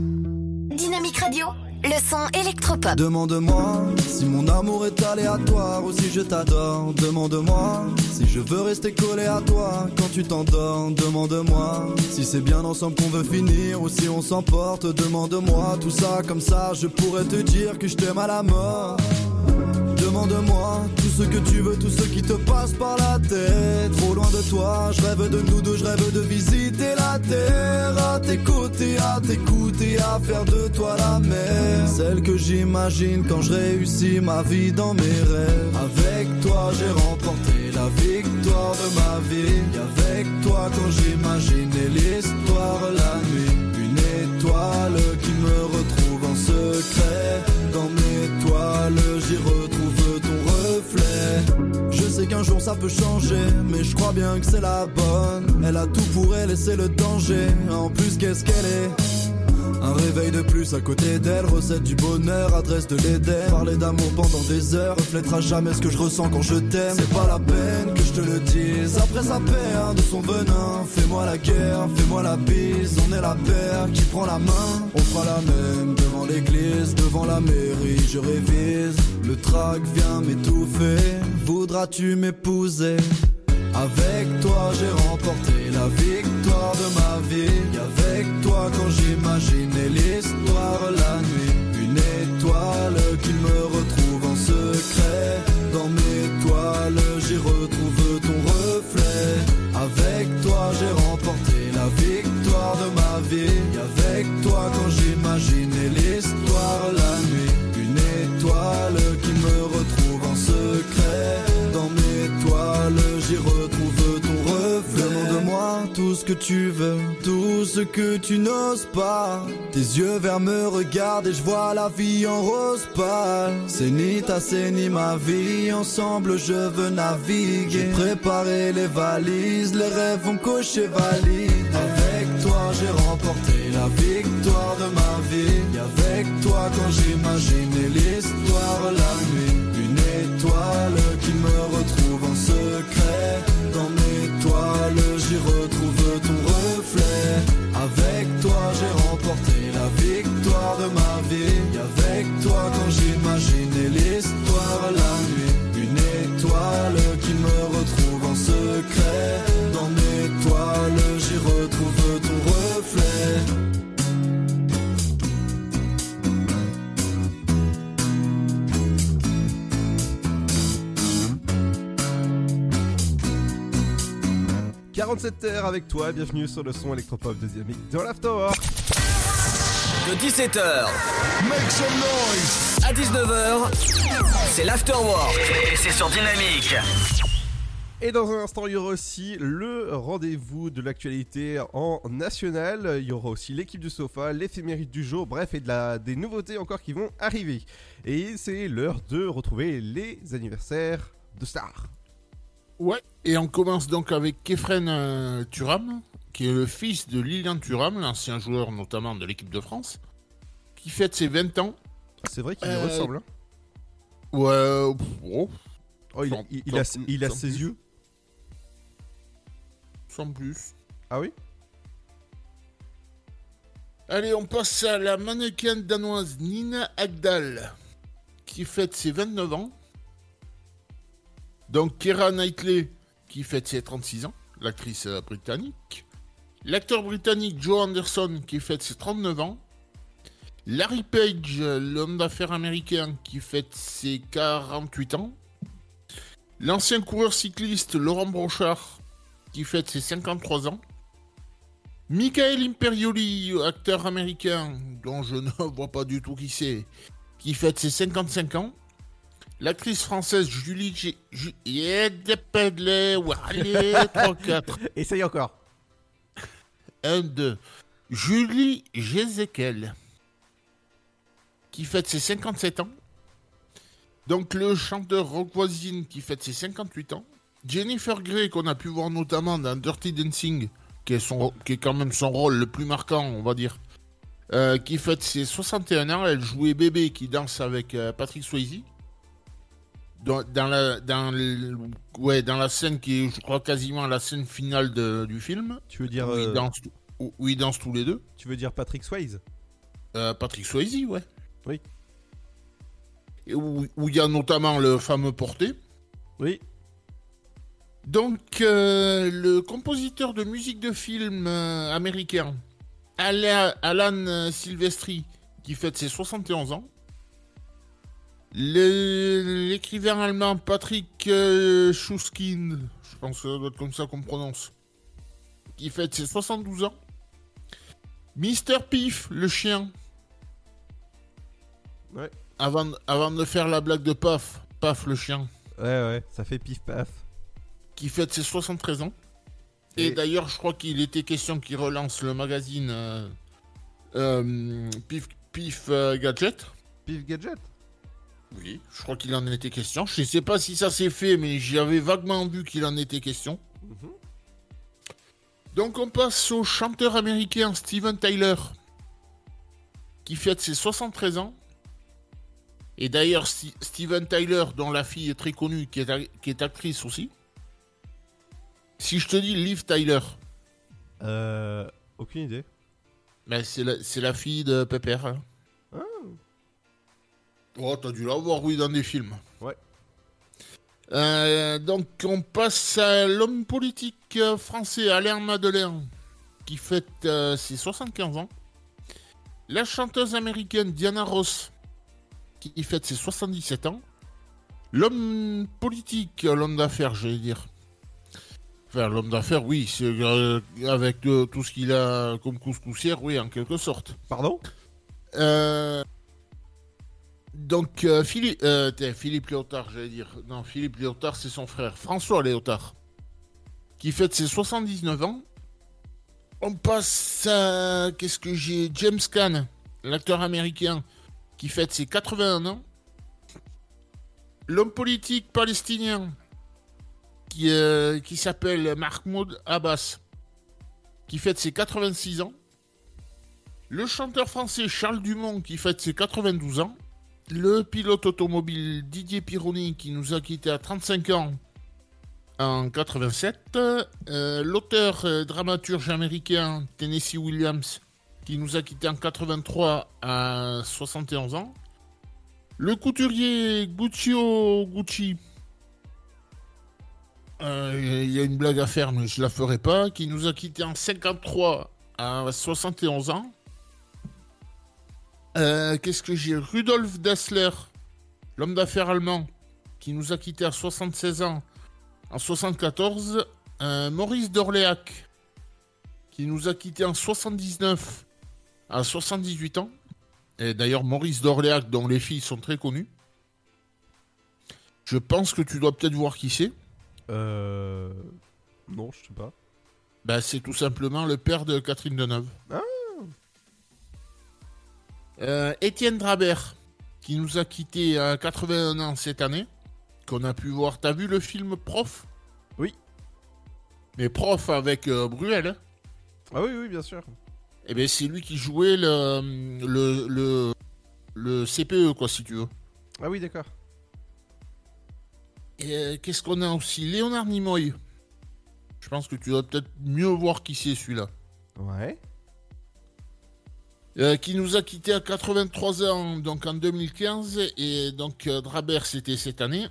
Dynamique Radio, le son électropop. Demande-moi si mon amour est aléatoire ou si je t'adore. Demande-moi si je veux rester collé à toi quand tu t'endors. Demande-moi si c'est bien ensemble qu'on veut finir ou si on s'emporte. Demande-moi tout ça comme ça, je pourrais te dire que je t'aime à la mort. Demande-moi tout ce que tu veux, tout ce qui te passe par la tête. Trop loin de toi, je rêve de nous deux, je rêve de visiter la terre. À tes côtés, à t'écouter, à faire de toi la mère. Celle que j'imagine quand je réussis ma vie dans mes rêves. Avec toi, j'ai remporté la victoire de ma vie. Et avec toi, quand j'imaginais l'histoire la nuit. Une étoile qui me retrouve en secret. Dans mes sais qu'un jour ça peut changer, mais je crois bien que c'est la bonne. Elle a tout pour elle et c'est le danger. En plus, qu'est-ce qu'elle est? Un réveil de plus à côté d'elle, recette du bonheur, adresse de l'Éden. Parler d'amour pendant des heures, reflètera jamais ce que je ressens quand je t'aime. C'est pas la peine je te le dise, après sa perd de son venin. Fais-moi la guerre, fais-moi la bise, on est la paire qui prend la main. On fera la même devant l'église, devant la mairie, je révise. Le trac vient m'étouffer, voudras-tu m'épouser? Avec toi j'ai remporté la victoire de ma vie avec toi quand j'imaginais l'histoire la nuit Une étoile qui me retrouve en secret Dans mes toiles j'y retrouve avec toi quand j'imaginais l'histoire la nuit Une étoile qui me retrouve en secret. Dans mes toiles j'y retrouve ton reflet. Demande-moi tout ce que tu veux, tout ce que tu n'oses pas. Tes yeux verts me regardent et je vois la vie en rose pâle. C'est ni ta c'est ni ma vie, ensemble je veux naviguer. Préparer les valises, les rêves vont cocher valide. Toi j'ai remporté la victoire de ma vie. Et avec toi quand j'imaginais l'histoire la nuit. Une étoile qui me retrouve en secret. Dans mes toiles j'y retrouve ton reflet. Avec toi j'ai remporté la victoire de ma vie. Et avec toi quand j'imaginais l'histoire la nuit. Une étoile 47 terres avec toi, bienvenue sur le son électropop de Dynamique dans l'Afterwork. De 17h à 19h, c'est l'afterwork et c'est sur Dynamique. Et dans un instant, il y aura aussi le rendez-vous de l'actualité en national. Il y aura aussi l'équipe du sofa, l'éphéméride du jour, bref, et de la, des nouveautés encore qui vont arriver. Et c'est l'heure de retrouver les anniversaires de stars. Ouais, et on commence donc avec Kefren euh, Turam, qui est le fils de Lilian Thuram, l'ancien joueur notamment de l'équipe de France, qui fête ses 20 ans. C'est vrai qu'il Euh, ressemble. hein. Ouais, oh. Oh, il, Sans- il- il a, sans- il a ses plus. yeux. Sans plus. Ah oui? Allez, on passe à la mannequin danoise Nina Agdal, qui fête ses 29 ans. Donc Keira Knightley, qui fête ses 36 ans, l'actrice euh, britannique. L'acteur britannique Joe Anderson, qui fête ses 39 ans. Larry Page, l'homme d'affaires américain, qui fête ses 48 ans. L'ancien coureur cycliste Laurent Brochard, qui fête ses 53 ans. Michael Imperioli, acteur américain, dont je ne *laughs* vois pas du tout qui c'est, qui fête ses 55 ans. L'actrice française Julie G... Ju- Yeah, des pedlés, ouais, allez, 3, 4. Essaye encore. 1, 2. Julie Jézéquel, qui fête ses 57 ans. Donc le chanteur rock voisine qui fête ses 58 ans. Jennifer Grey, qu'on a pu voir notamment dans Dirty Dancing, qui est, son, qui est quand même son rôle le plus marquant, on va dire. euh, qui fête ses 61 ans. Elle jouait bébé qui danse avec euh, Patrick Swayze. Dans, dans la, dans, le- ouais, dans la scène qui est, je crois, quasiment la scène finale de- du film. Tu veux dire. Où, ils euh, dansent, où- où ils dansent tous les deux. Tu veux dire Patrick Swayze? Euh, Patrick Swayze, ouais. Oui. Et où il y a notamment le fameux porté. Oui. Donc, euh, le compositeur de musique de film américain, Ala- Alan Silvestri, qui fête ses 71 ans. L'écrivain allemand Patrick euh, Schuskин, je pense que ça doit être comme ça qu'on prononce, qui fête ses 72 ans. Mister Pif, le chien. Ouais. Avant, avant de faire la blague de Paf, Paf le chien. Ouais, ouais, ça fait pif paf. Qui fête ses 73 ans. Et, Et- d'ailleurs, je crois qu'il était question qu'il relance le magazine euh, euh, Pif, Pif Gadget. Pif Gadget? Oui, je crois qu'il en était question. Je sais pas si ça s'est fait, mais j'avais vaguement vu qu'il en était question. Mhm. Donc on passe au chanteur américain Steven Tyler, qui fête ses 73 ans. Et d'ailleurs, Steven Tyler, dont la fille est très connue, qui est, a- qui est actrice aussi. Si je te dis Liv Tyler, Euh. Aucune idée. ben c'est la, c'est la fille de Pepper. hein. Oh, t'as dû la voir, oui, dans des films. Ouais. Euh, donc, on passe à l'homme politique français Alain Madeleine, qui fête euh, ses 75 ans. La chanteuse américaine Diana Ross, qui fête ses 77 ans. L'homme politique, l'homme d'affaires, j'allais dire. Enfin, l'homme d'affaires, oui, c'est euh, avec tout ce qu'il a comme couscoussière, oui, en quelque sorte. Pardon? Euh, donc, euh, Philippe, euh, Philippe Léotard, j'allais dire. Non, Philippe Léotard, c'est son frère. François Léotard. qui fête ses 79 ans. On passe à. Qu'est-ce que j'ai? James Caan, l'acteur américain, qui fête ses 81 ans. L'homme politique palestinien qui, euh, qui s'appelle Mahmoud Abbas, qui fête ses 86 ans. Le chanteur français Charles Dumont qui fête ses 92 ans. Le pilote automobile Didier Pironi qui nous a quittés à 35 ans en 87. Euh, L'auteur dramaturge américain Tennessee Williams qui nous a quittés en 83 à 71 ans. Le couturier Guccio Gucci. Euh, Il y a une blague à faire, mais je la ferai pas. Qui nous a quittés en 53 à 71 ans. Euh, Qu'est-ce que j'ai Rudolf Dassler, l'homme d'affaires allemand, qui nous a quittés à 76 ans en 74. Euh, Maurice d'Orléac, qui nous a quittés en 79 à 78 ans. Et d'ailleurs, Maurice d'Orléac, dont les filles sont très connues. Je pense que tu dois peut-être voir qui c'est. Euh. Non, je sais pas. Bah, c'est tout simplement le père de Catherine Deneuve. Ah Étienne Drabert, qui nous a quittés à 81 ans cette année, qu'on a pu voir. T'as vu le film Prof? Oui. Mais Prof avec euh, Bruel. hein? Ah oui, oui, bien sûr. Eh bien, c'est lui qui jouait le, le, le, le CPE, quoi, si tu veux. Ah oui, d'accord. Et euh, qu'est-ce qu'on a aussi? Léonard Nimoy. Je pense que tu dois peut-être mieux voir qui c'est celui-là. Ouais. Euh, qui nous a quittés à 83 ans, donc en 2015, et donc euh, Drabert, c'était cette année.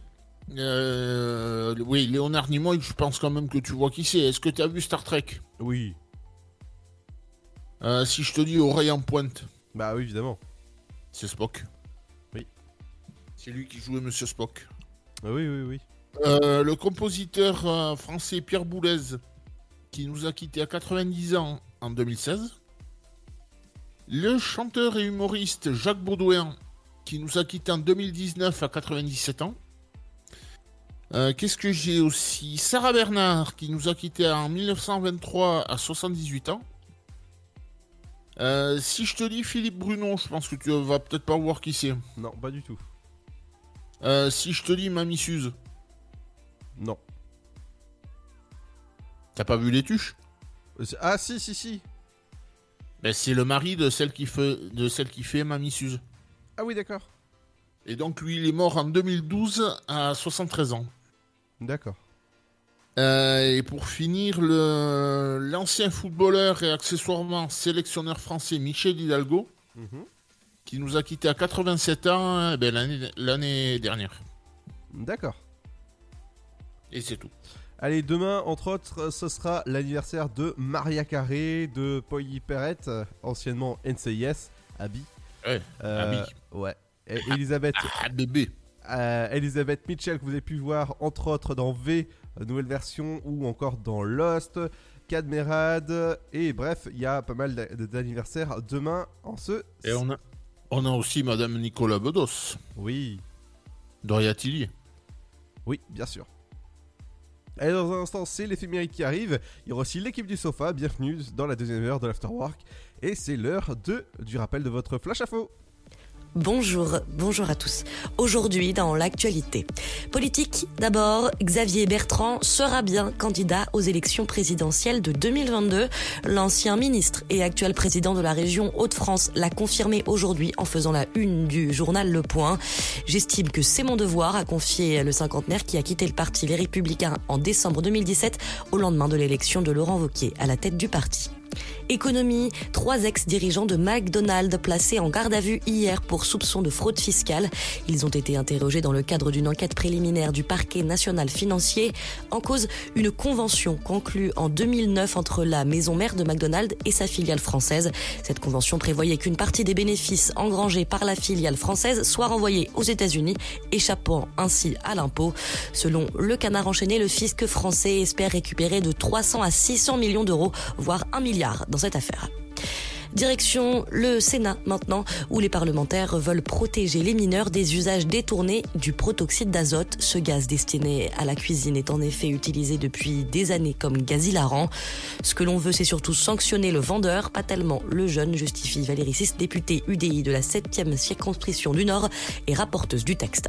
Euh, oui, Léonard Nimoy, je pense quand même que tu vois qui c'est. Est-ce que tu as vu Star Trek? Oui. Euh, si je te dis oreille en pointe, Bah oui, évidemment. c'est Spock. Oui. C'est lui qui jouait Monsieur Spock. Ah oui, oui, oui. Euh, le compositeur français Pierre Boulez, qui nous a quittés à 90 ans en 2016. Le chanteur et humoriste Jacques Baudouin, qui nous a quittés en 2019 à 97 ans. Euh, Qu'est-ce que j'ai aussi? Sarah Bernard, qui nous a quittés en 1923 à 78 ans. Euh, si je te dis Philippe Brunon, je pense que tu vas peut-être pas voir qui c'est. Non, pas du tout. Euh, si je te dis Mamie Suze, Non. t'as pas vu les tuches? Ah si, si, si. Ben, c'est le mari de celle qui fait, de celle qui fait Mamie Suze. Ah oui, d'accord. Et donc lui, il est mort en 2012 à 73 ans. D'accord. Euh, et pour finir, le- l'ancien footballeur et accessoirement sélectionneur français Michel Hidalgo, Mhm. qui nous a quitté à 87 ans eh ben, l'année l'année dernière. D'accord. Et c'est tout. Allez, demain, entre autres, ce sera l'anniversaire de Maria Carré, de Polly Perrette, anciennement NCIS, Abby. Ouais, Euh, Abby. Ouais. Et Elisabeth. Ah, bébé. euh, Elisabeth Mitchell, que vous avez pu voir, entre autres, dans V, euh, nouvelle version, ou encore dans Lost, Cadmerade, et bref, il y a pas mal d'a- d'anniversaires demain en ce. Et on a, on a aussi Madame Nicolas Bedos. Oui. Doria Tillier. Oui, bien sûr. Allez, dans un instant, c'est l'éphéméride qui arrive. Il y aura aussi l'équipe du sofa. Bienvenue dans la deuxième heure de l'Afterwork. Et c'est l'heure de, du rappel de votre flash info. Bonjour, bonjour à tous. Aujourd'hui, dans l'actualité. Politique, d'abord, Xavier Bertrand sera bien candidat aux élections présidentielles de 2022. L'ancien ministre et actuel président de la région Hauts-de-France l'a confirmé aujourd'hui en faisant la une du journal Le Point. J'estime que c'est mon devoir, a confié le cinquantenaire qui a quitté le parti Les Républicains en décembre 2017 au lendemain de l'élection de Laurent Wauquiez à la tête du parti. Économie, trois ex-dirigeants de McDonald's placés en garde à vue hier pour soupçon de fraude fiscale. Ils ont été interrogés dans le cadre d'une enquête préliminaire du parquet national financier. En cause, une convention conclue en 2009 entre la maison mère de McDonald's et sa filiale française. Cette convention prévoyait qu'une partie des bénéfices engrangés par la filiale française soit renvoyée aux États-Unis, échappant ainsi à l'impôt. Selon le canard enchaîné, le fisc français espère récupérer de 300 à 600 millions d'euros, voire un milliard dans cette affaire. Direction le Sénat maintenant, où les parlementaires veulent protéger les mineurs des usages détournés du protoxyde d'azote. Ce gaz destiné à la cuisine est en effet utilisé depuis des années comme gaz hilarant. Ce que l'on veut, c'est surtout sanctionner le vendeur, pas tellement le jeune, justifie Valérie Sis, députée UDI de la 7e circonscription du Nord et rapporteuse du texte.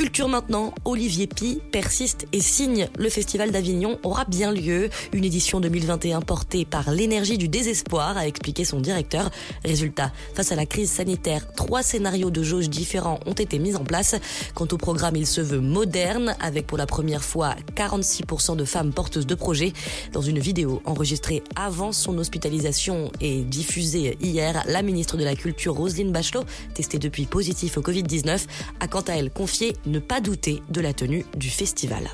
Culture maintenant, Olivier Pi persiste et signe. Le Festival d'Avignon aura bien lieu. Une édition 2021 portée par l'énergie du désespoir, a expliqué son directeur. Résultat, face à la crise sanitaire, trois scénarios de jauge différents ont été mis en place. Quant au programme, il se veut moderne, avec pour la première fois 46% de femmes porteuses de projets. Dans une vidéo enregistrée avant son hospitalisation et diffusée hier, la ministre de la Culture, Roselyne Bachelot, testée depuis positif au Covid-19, a quant à elle confié ne pas douter de la tenue du festival.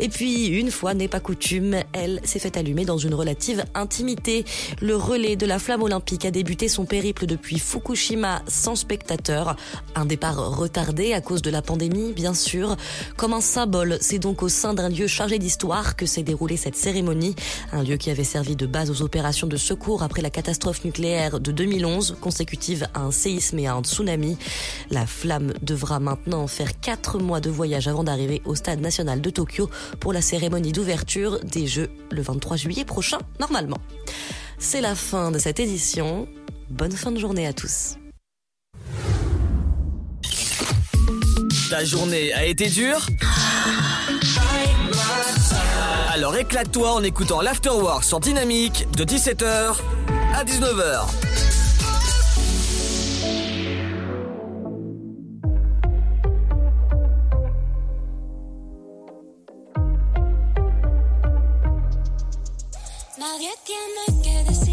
Et puis, une fois n'est pas coutume, elle s'est fait allumer dans une relative intimité. Le relais de la flamme olympique a débuté son périple depuis Fukushima sans spectateurs. Un départ retardé à cause de la pandémie, bien sûr. Comme un symbole, c'est donc au sein d'un lieu chargé d'histoire que s'est déroulée cette cérémonie. Un lieu qui avait servi de base aux opérations de secours après la catastrophe nucléaire de 2011, consécutive à un séisme et à un tsunami. La flamme devra maintenant faire quatre mois de voyage avant d'arriver au stade national de Tokyo pour la cérémonie d'ouverture des Jeux le 23 juillet prochain, normalement. C'est la fin de cette édition. Bonne fin de journée à tous. Ta journée a été dure? Alors éclate-toi en écoutant l'Afterwork sur Dynamique de 17h à 19h. Nadie tiene que decírmelo.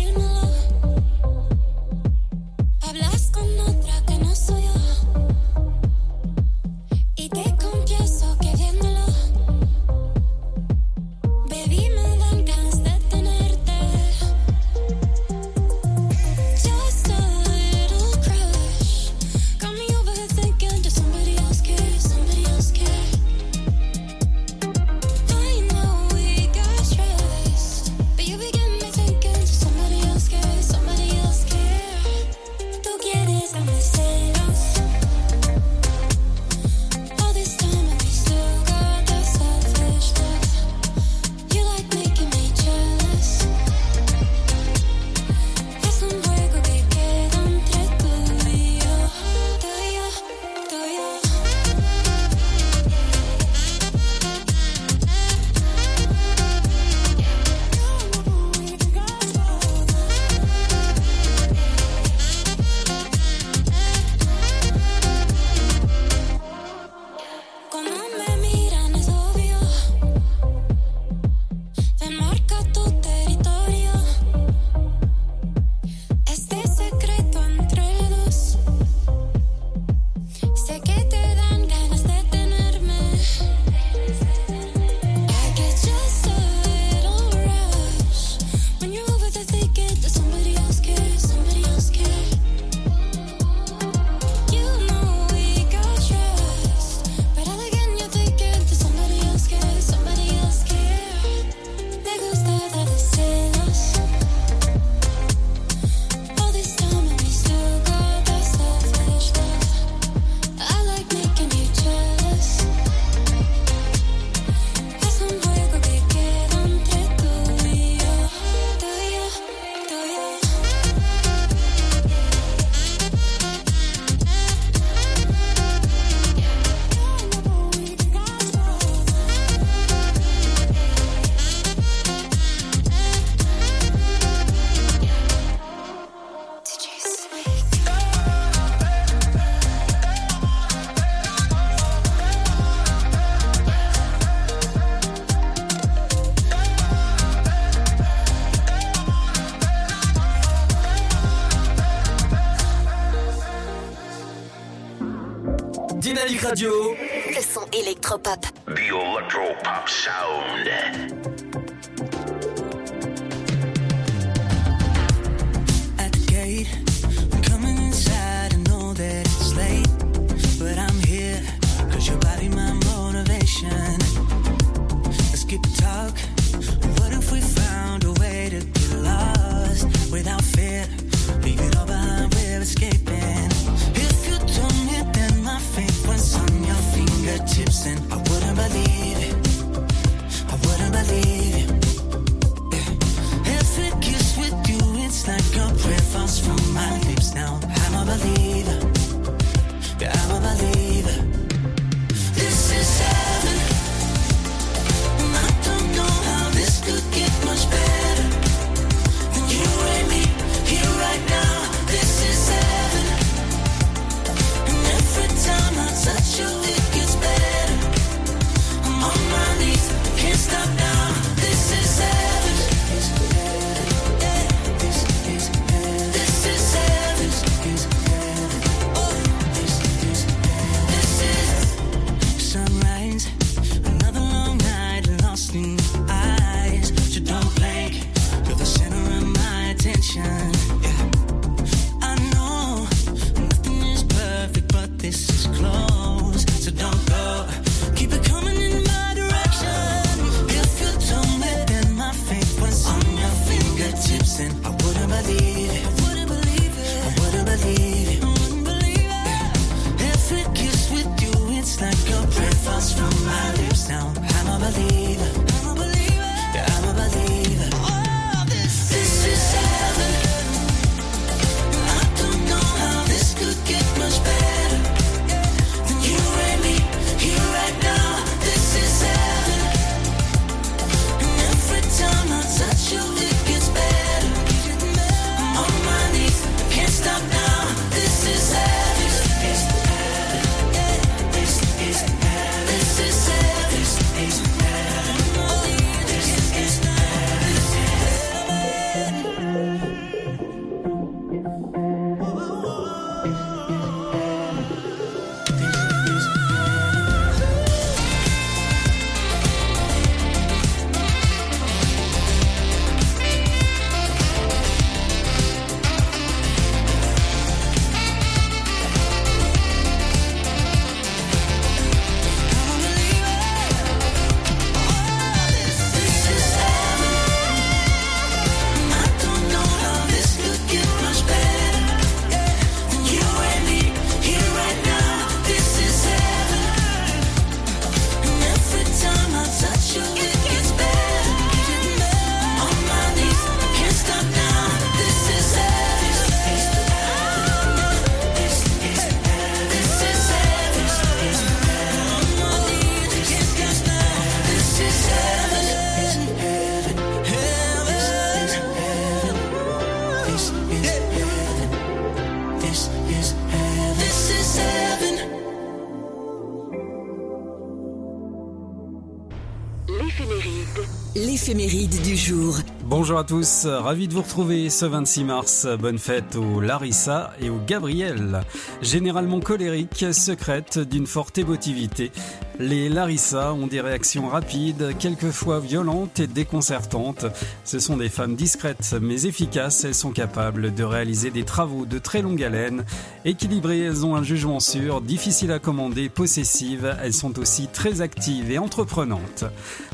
À tous, ravi de vous retrouver ce 26 mars. Bonne fête aux Larissa et aux Gabriel. Généralement colériques, secrètes, d'une forte émotivité. Les Larissa ont des réactions rapides, quelquefois violentes et déconcertantes. Ce sont des femmes discrètes mais efficaces. Elles sont capables de réaliser des travaux de très longue haleine. Équilibrées, elles ont un jugement sûr, difficile à commander, possessives. Elles sont aussi très actives et entreprenantes.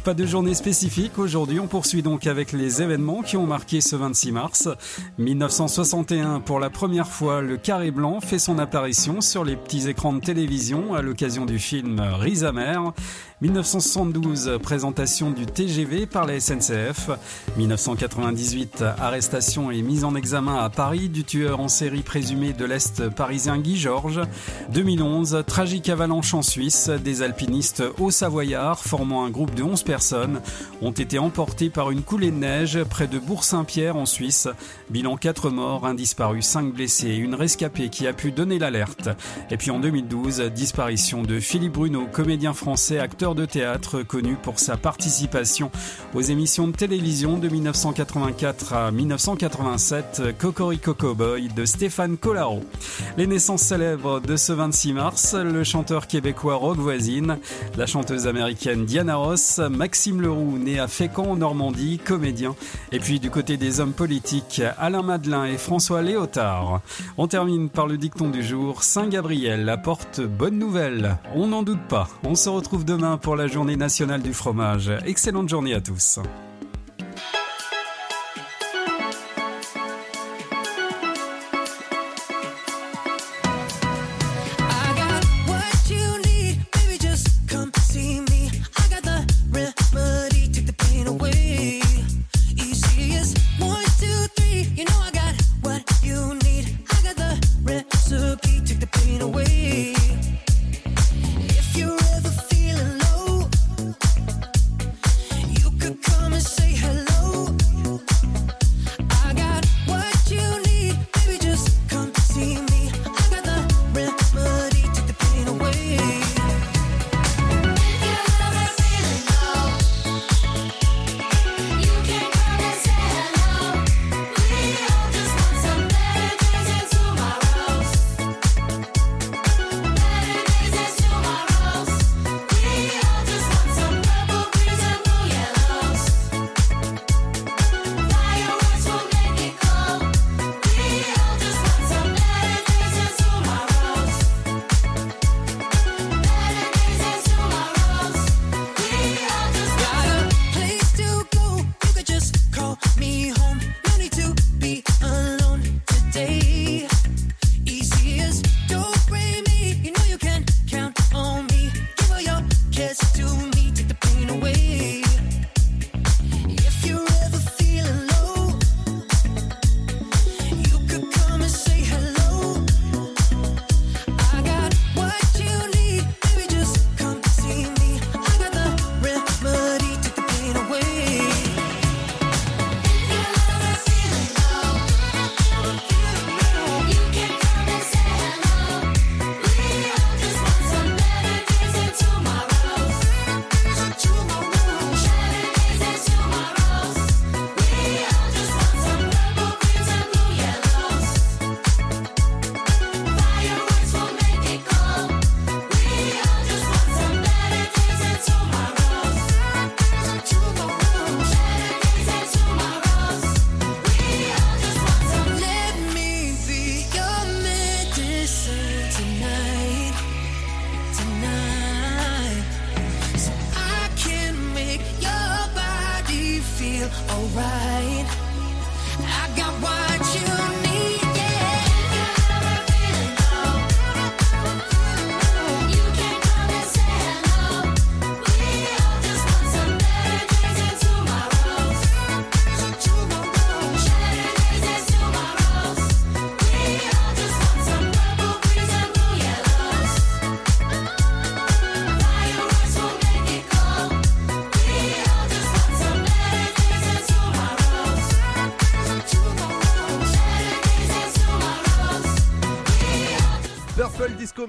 Pas de journée spécifique aujourd'hui, on poursuit donc avec les événements qui ont marqué ce 26 mars. 1961, pour la première fois, le carré blanc fait son apparition sur les petits écrans de télévision à l'occasion du film Riz amer. 1972, présentation du TGV par la SNCF. 1998, arrestation et mise en examen à Paris du tueur en série présumé de l'Est parisien Guy Georges. 2011, tragique avalanche en Suisse. Des alpinistes hauts savoyards formant un groupe de 11 personnes ont été emportés par une coulée de neige près de Bourg-Saint-Pierre en Suisse. Bilan 4 morts, un disparu, 5 blessés et une rescapée qui a pu donner l'alerte. Et puis en 2012, disparition de Philippe Bruno, comédien français, acteur de théâtre connu pour sa participation aux émissions de télévision de 1984 à 1987, Cocorico Cowboy de Stéphane Collaro. Les naissances célèbres de ce 26 mars, le chanteur québécois Rock Voisine, la chanteuse américaine Diana Ross, Maxime Leroux, né à Fécamp en Normandie, comédien, et puis du côté des hommes politiques, Alain Madelin et François Léotard. On termine par le dicton du jour, Saint-Gabriel apporte bonne nouvelle. On n'en doute pas. On se retrouve demain pour la journée nationale du fromage. Excellente journée à tous.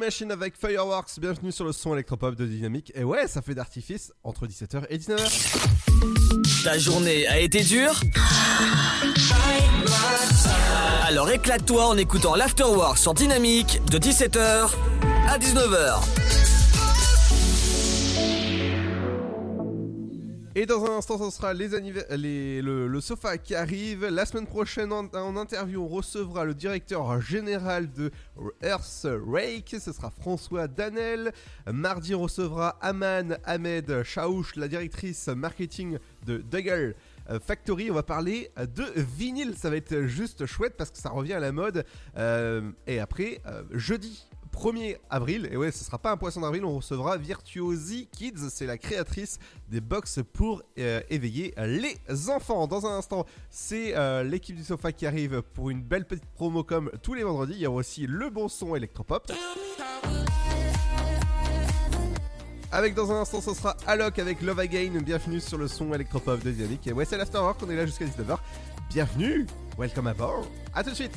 Machine avec Fireworks. Bienvenue sur le son électropop de Dynamique. Et ouais, ça fait d'artifice entre 17h et 19h. Ta journée a été dure? Alors éclate-toi en écoutant l'Afterwork sur Dynamique de 17h à 19h. Et dans un instant, ce sera les les- le, sofa qui arrive. La semaine prochaine, en, interview, on recevra le directeur général de Earth Rake. Ce sera François Danel. Mardi, on recevra Aman Ahmed Chaouch, la directrice marketing de Dougal. euh, Factory, on va parler de vinyle, ça va être juste chouette parce que ça revient à la mode. Euh, et après, euh, jeudi 1er avril, et ouais, ce sera pas un poisson d'avril, on recevra Virtuosi Kids, c'est la créatrice des box pour euh, éveiller les enfants. Dans un instant, c'est euh, l'équipe du sofa qui arrive pour une belle petite promo comme tous les vendredis. Il y aura aussi le bon son électropop. Avec dans un instant, ce sera Alok avec Love Again. Bienvenue sur le son électropop de Dynamique. Et ouais, c'est l'Afterwork, on est là jusqu'à 19h. Bienvenue, welcome aboard. A tout de suite.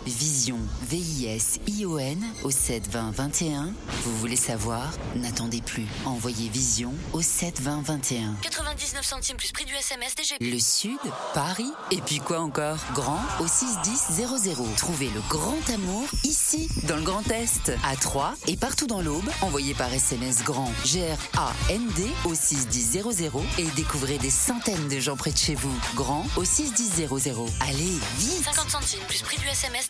Vision, V-I-S-I-O-N au 72021. Vous voulez savoir? N'attendez plus. Envoyez Vision au 72021. 99 centimes plus prix du SMS DGP. Le Sud, Paris, et puis quoi encore? Grand au 61000. Trouvez le grand amour ici, dans le Grand Est, à Troyes et partout dans l'Aube. Envoyez par SMS grand G-R-A-N-D au 61000 et découvrez des centaines de gens près de chez vous. Grand au 61000. Allez, vite 50 centimes plus prix du SMS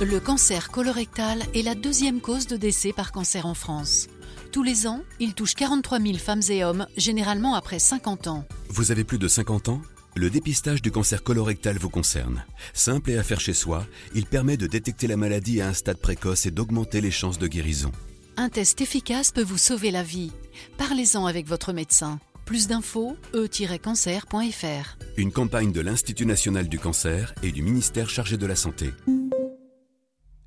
Le cancer colorectal est la deuxième cause de décès par cancer en France. Tous les ans, il touche 43 000 femmes et hommes, généralement après 50 ans. Vous avez plus de 50 ans? Le dépistage du cancer colorectal vous concerne. Simple et à faire chez soi, il permet de détecter la maladie à un stade précoce et d'augmenter les chances de guérison. Un test efficace peut vous sauver la vie. Parlez-en avec votre médecin. Plus d'infos, e-cancer.fr. Une campagne de l'Institut national du cancer et du ministère chargé de la santé.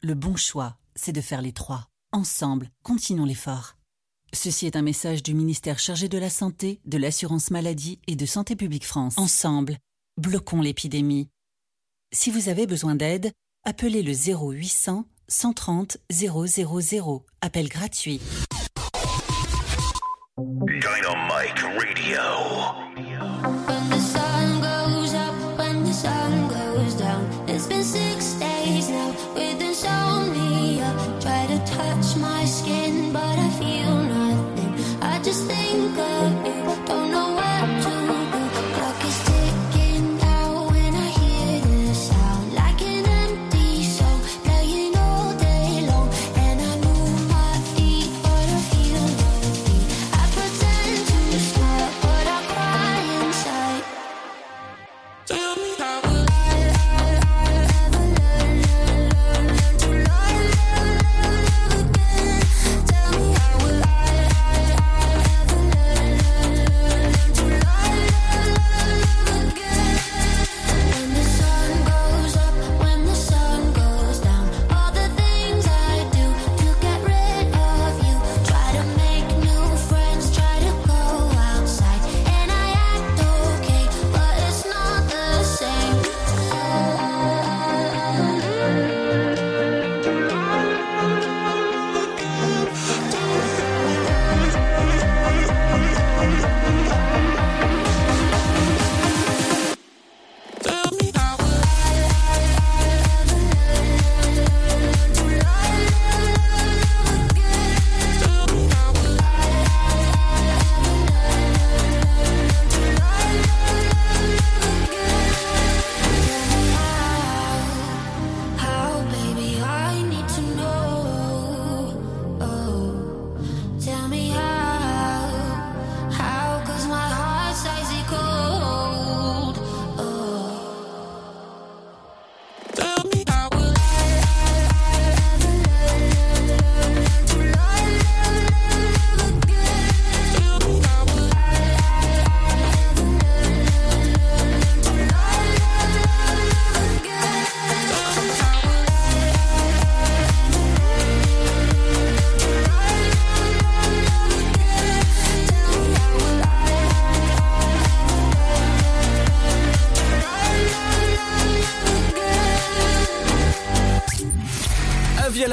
Le bon choix, c'est de faire les trois. Ensemble, continuons l'effort. Ceci est un message du ministère chargé de la Santé, de l'Assurance Maladie et de Santé Publique France. Ensemble, bloquons l'épidémie. Si vous avez besoin d'aide, appelez le 0800 130 000. Appel gratuit. Dynamite Radio.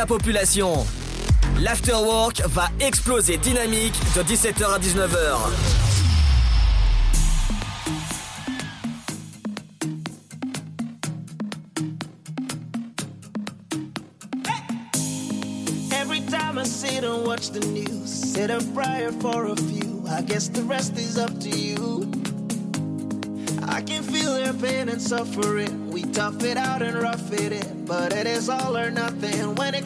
La population. L'afterwork va exploser dynamique de 17h à 19h. Every time I sit and watch the news, said a prayer for a few. I guess the rest is up to you. I can feel their pain and suffering. We tough it out and rough it in, but it is all or nothing when it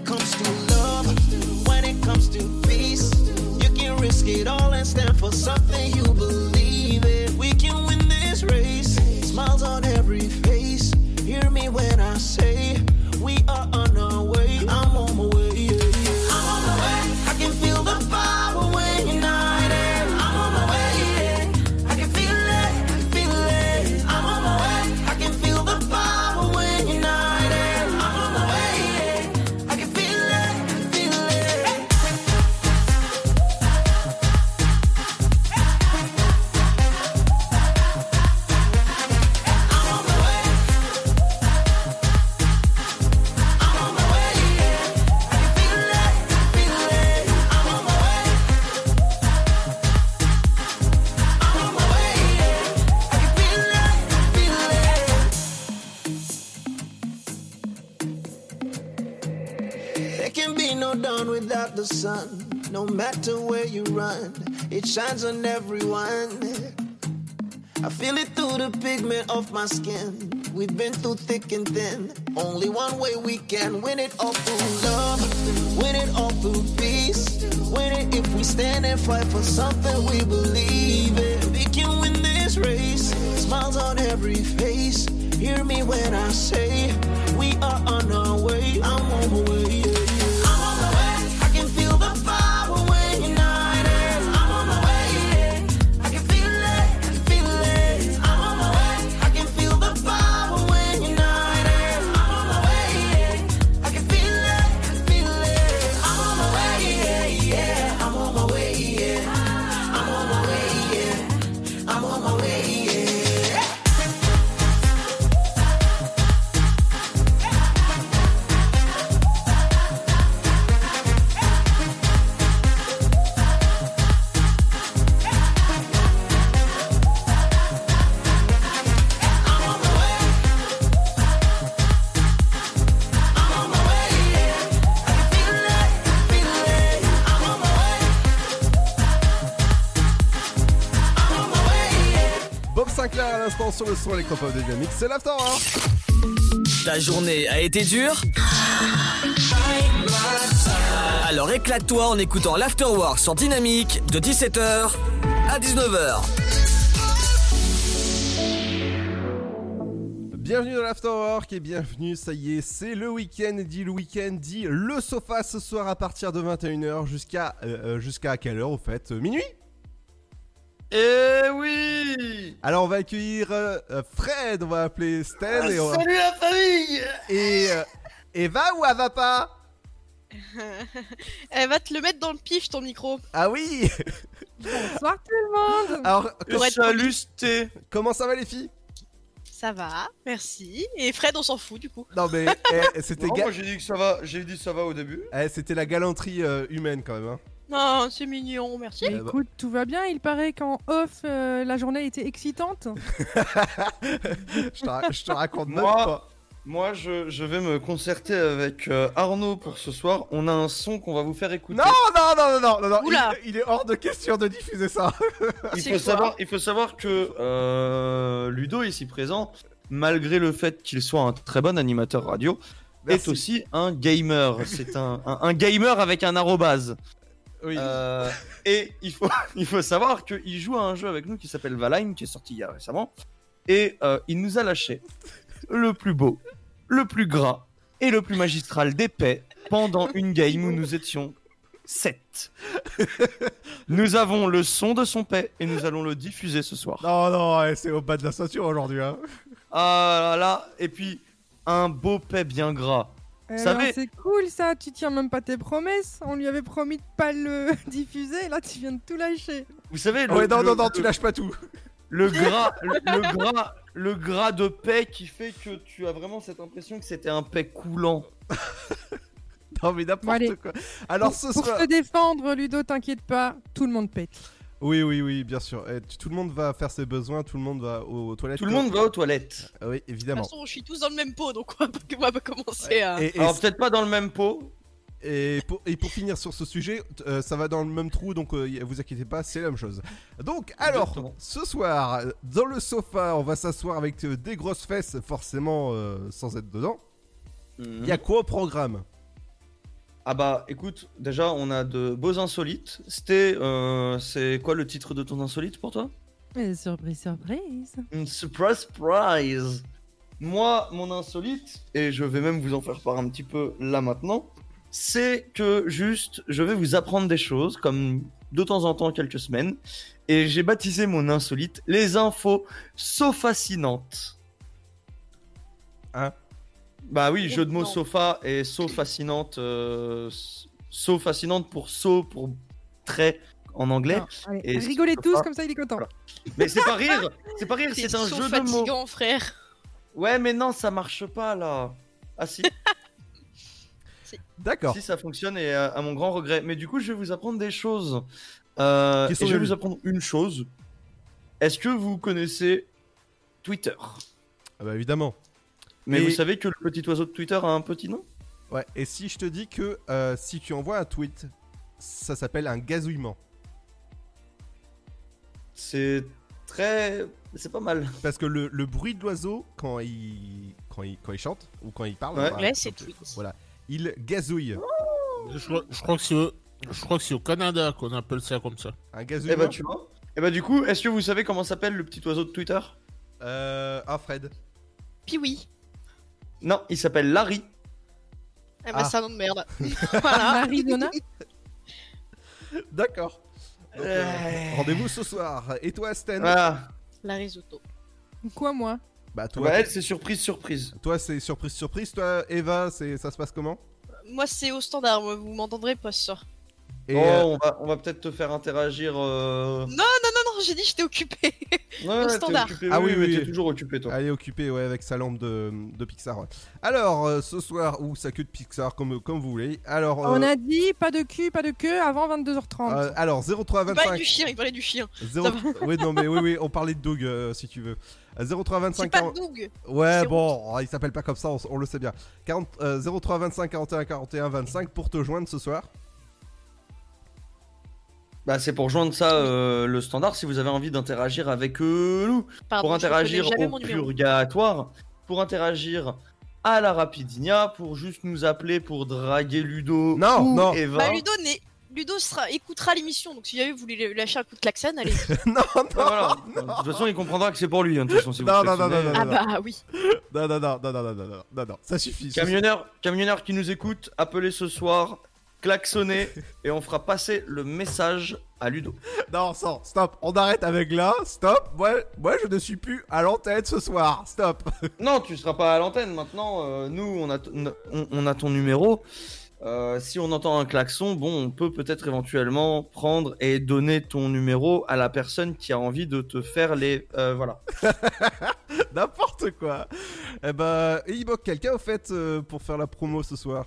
can win it all through love, win it all through peace. Win it if we stand and fight for something we believe sur le son électropop de Dynamique, c'est l'Afterwork. Ta journée a été dure Alors éclate-toi en écoutant l'Afterwork sur Dynamique de 17h à 19h. Bienvenue dans l'Afterwork et bienvenue, ça y est, c'est le week-end, dit le week-end, dit le sofa ce soir à partir de 21h jusqu'à euh, euh, jusqu'à quelle heure au fait Euh, Minuit? Eh oui Alors on va accueillir euh, euh, Fred, on va appeler Stan Ah, et on va- Salut la famille Et euh, Eva ou elle va pas *laughs* Elle va te le mettre dans le pif ton micro. Ah oui Bonsoir tout le monde. Alors, Pour être salut. Sté Comment ça va les filles? Ça va, merci. Et Fred, on s'en fout du coup. Non mais *laughs* eh, c'était Non, ga- moi j'ai dit que ça va, j'ai dit ça va au début. eh, c'était la galanterie euh, humaine quand même. hein. Non, c'est mignon, merci. Eh bah. Écoute, tout va bien. Il paraît qu'en off, euh, la journée était excitante. *laughs* je, te ra- je te raconte même Moi, pas. moi je, je vais me concerter avec euh, Arnaud pour ce soir. On a un son qu'on va vous faire écouter. Non, non, non, non, non, non, non, Oula. il, il est hors de question de diffuser ça. il faut, savoir, il faut savoir que euh, Ludo, ici présent, malgré le fait qu'il soit un très bon animateur radio, est aussi un gamer. C'est un, un- un gamer avec un arrobase. Euh, *laughs* et il faut, *laughs* il faut savoir qu'il joue à un jeu avec nous qui s'appelle Valheim, qui est sorti il y a récemment. Et euh, il nous a lâché le plus beau, le plus gras et le plus magistral des paix pendant une game où nous étions 7. *laughs* nous avons le son de son paix et nous allons le diffuser ce soir. Non, non, c'est au bas de la ceinture aujourd'hui. Hein. Ah là là, et puis un beau paix bien gras. Vous Alors, savez, Euh, c'est cool ça, tu tiens même pas tes promesses. On lui avait promis de pas le *laughs* diffuser, là tu viens de tout lâcher. vous savez le, Ouais, non, le- non, non, tu lâches pas tout. Le gras, le, le gras, le gras de paix qui fait que tu as vraiment cette impression que c'était un paix coulant. *laughs* non mais n'importe Bon, allez. quoi. Alors pour, ce pour soir. te défendre, Ludo, t'inquiète pas, tout le monde pète. Oui, oui, oui, bien sûr. Et t- tout le monde va faire ses besoins, tout le monde va aux, aux toilettes. Tout le monde va aux toilettes. Ah Oui, De toute façon, je suis tous dans le même pot, donc on va pas, on va pas commencer à. Et, et- Alors peut-être pas dans le même pot. et pour, et pour finir sur ce sujet, t- euh, ça va dans le même trou, donc euh, y- vous inquiétez pas, c'est la même chose. Donc, alors, Exactement. ce soir, euh, dans le sofa, on va s'asseoir avec euh, des grosses fesses, forcément euh, sans être dedans. Il y a quoi au programme? Ah bah écoute, déjà on a de beaux insolites. C'était, euh, c'est quoi le titre de ton insolite pour toi? Surprise, surprise. Une surprise surprise. Moi, mon insolite, et je vais même vous en faire part un petit peu là maintenant, c'est que juste, je vais vous apprendre des choses, comme de temps en temps quelques semaines, et j'ai baptisé mon insolite les infos so fascinantes. Hein? Bah oui, jeu de mots sofa et so fascinante, euh, so fascinante pour so pour très en anglais. Non, allez, Et rigolez sofa- tous, comme ça il est content. Voilà. Mais c'est pas rire, c'est pas rire, *laughs* c'est un jeu de mots. frère. Ouais, mais non, ça marche pas là. Ah *laughs* si. D'accord. Si ça fonctionne et euh, à mon grand regret. Mais du coup, je vais vous apprendre des choses. Euh, et je vais vous apprendre une chose. Est-ce que vous connaissez Twitter? Ah bah évidemment. Mais Et- vous savez que le petit oiseau de Twitter a un petit nom? Ouais, et si je te dis que euh, si tu envoies un tweet, ça s'appelle un gazouillement. C'est très... C'est pas mal. Parce que le, le bruit de l'oiseau, quand il, quand, il, quand il chante, ou quand il parle, Ouais. Ouais, c'est tweet. Voilà, il gazouille. Je, crois- je crois que c'est au- je crois que c'est au Canada qu'on appelle ça comme ça. Un Et gazouillement bah tu vois. Et bah du coup, est-ce que vous savez comment s'appelle le petit oiseau de Twitter? Euh. Ah, Fred. Puis oui. Non, il s'appelle Larry. Eh bah, Ah. c'est un nom de merde. *laughs* voilà. Arizona D'accord. Donc, euh, Euh. Rendez-vous ce soir. Et toi, Stan Voilà. La risotto. Quoi, moi Bah, toi, Bah elle, c'est surprise, surprise. toi c'est surprise, surprise. Toi, Eva, c'est ça se passe comment Moi, c'est au standard, moi, vous m'entendrez pas ce soir. Et, oh, euh, on va, on va peut-être te faire interagir. Euh... Non, non, *laughs* j'ai dit j'étais occupée. Ouais, standard. occupé, Ah oui, mais oui. t'es toujours occupé toi. Elle est occupée ouais, avec sa lampe de, de Pixar. ouais. Alors, euh, ce soir, ou sa queue de Pixar, comme, comme vous voulez. Alors, On euh, a dit pas de cul, pas de queue avant 22h30. euh, alors 03 Il parlait 25. du chien, il parlait du chien. 0... Ça va. Oui, non, mais oui, oui, on parlait de Doug euh, si tu veux. Euh, 03 25 C'est pas 40 Doug. Ouais, bon, oh, il s'appelle pas comme ça, on, on le sait bien. 40, euh, 03 25 41 41 25 pour te joindre ce soir. Bah, c'est pour joindre ça le standard si vous avez envie d'interagir avec nous. Pour interagir au purgatoire, pour interagir à la Rapidinia, pour juste nous appeler pour draguer Ludo. Non, ou non. Eva. Ludo Ludo sera, écoutera l'émission, donc si jamais vous voulez lâcher un coup de klaxon, allez. non, non, non, De toute façon, il comprendra que c'est pour lui. De toute façon, si non, non, non, non, non, Ah bah oui. Non, non, non, non, non, non, non, non, ça suffit. Camionneur, camionneur qui nous écoute, appelez ce soir klaxonnez et on fera passer le message à Ludo. Non, sans, stop, on arrête avec là, stop. Moi, moi, je ne suis plus à l'antenne ce soir, stop. *laughs* Non, tu seras pas à l'antenne maintenant. euh, nous, on a, on, on a ton numéro. Euh, si on entend un klaxon, bon, on peut peut-être éventuellement prendre et donner ton numéro à la personne qui a envie de te faire les. euh, voilà. *laughs* N'importe quoi. Eh ben, il manque quelqu'un au fait pour faire la promo ce soir?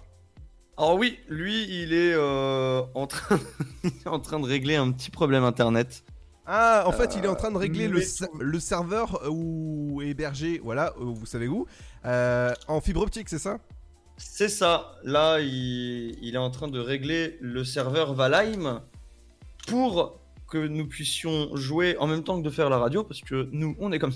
Alors oui, lui, il est euh, en train, *laughs* en train de régler un petit problème internet. Ah, en fait, il est en train de régler le, ser- le serveur où est hébergé, voilà, euh, vous savez où, euh, en fibre optique, c'est ça? C'est ça. Là, il, il est en train de régler le serveur Valheim pour que nous puissions jouer en même temps que de faire la radio, parce que nous, on est comme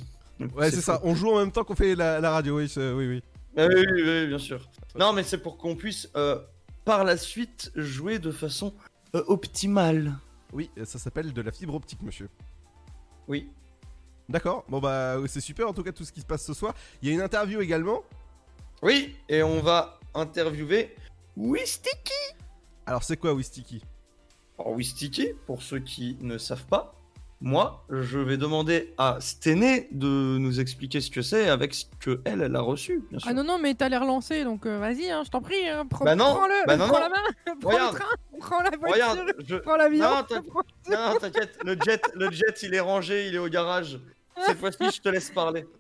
Ouais, c'est ça. On joue en même temps qu'on fait la, la radio, oui, oui, oui. Ah oui, oui, oui, bien sûr. Non, mais c'est pour qu'on puisse euh, par la suite jouer de façon euh, optimale. Oui, ça s'appelle de la fibre optique, monsieur. Oui. D'accord. Bon bah, c'est super en tout cas tout ce qui se passe ce soir. Il y a une interview également. Oui, et on va interviewer Wistiki. Alors c'est quoi Wistiki? Alors Wistiki, pour ceux qui ne savent pas, moi, je vais demander à Stené de nous expliquer ce que c'est avec ce que elle, elle a reçu, bien sûr. Ah non, non, mais t'as l'air lancé, donc euh, vas-y, hein, je t'en prie. Hein, prends, Bah non, prends-le, bah non, prends non. la main, *laughs* prends Regarde. le train, prends la voiture, Regarde, je... *laughs* prends l'avion. Non, t'in- non, t'inquiète, le jet, le jet, il est rangé, il est au garage. Cette fois-ci, je te laisse parler. *laughs*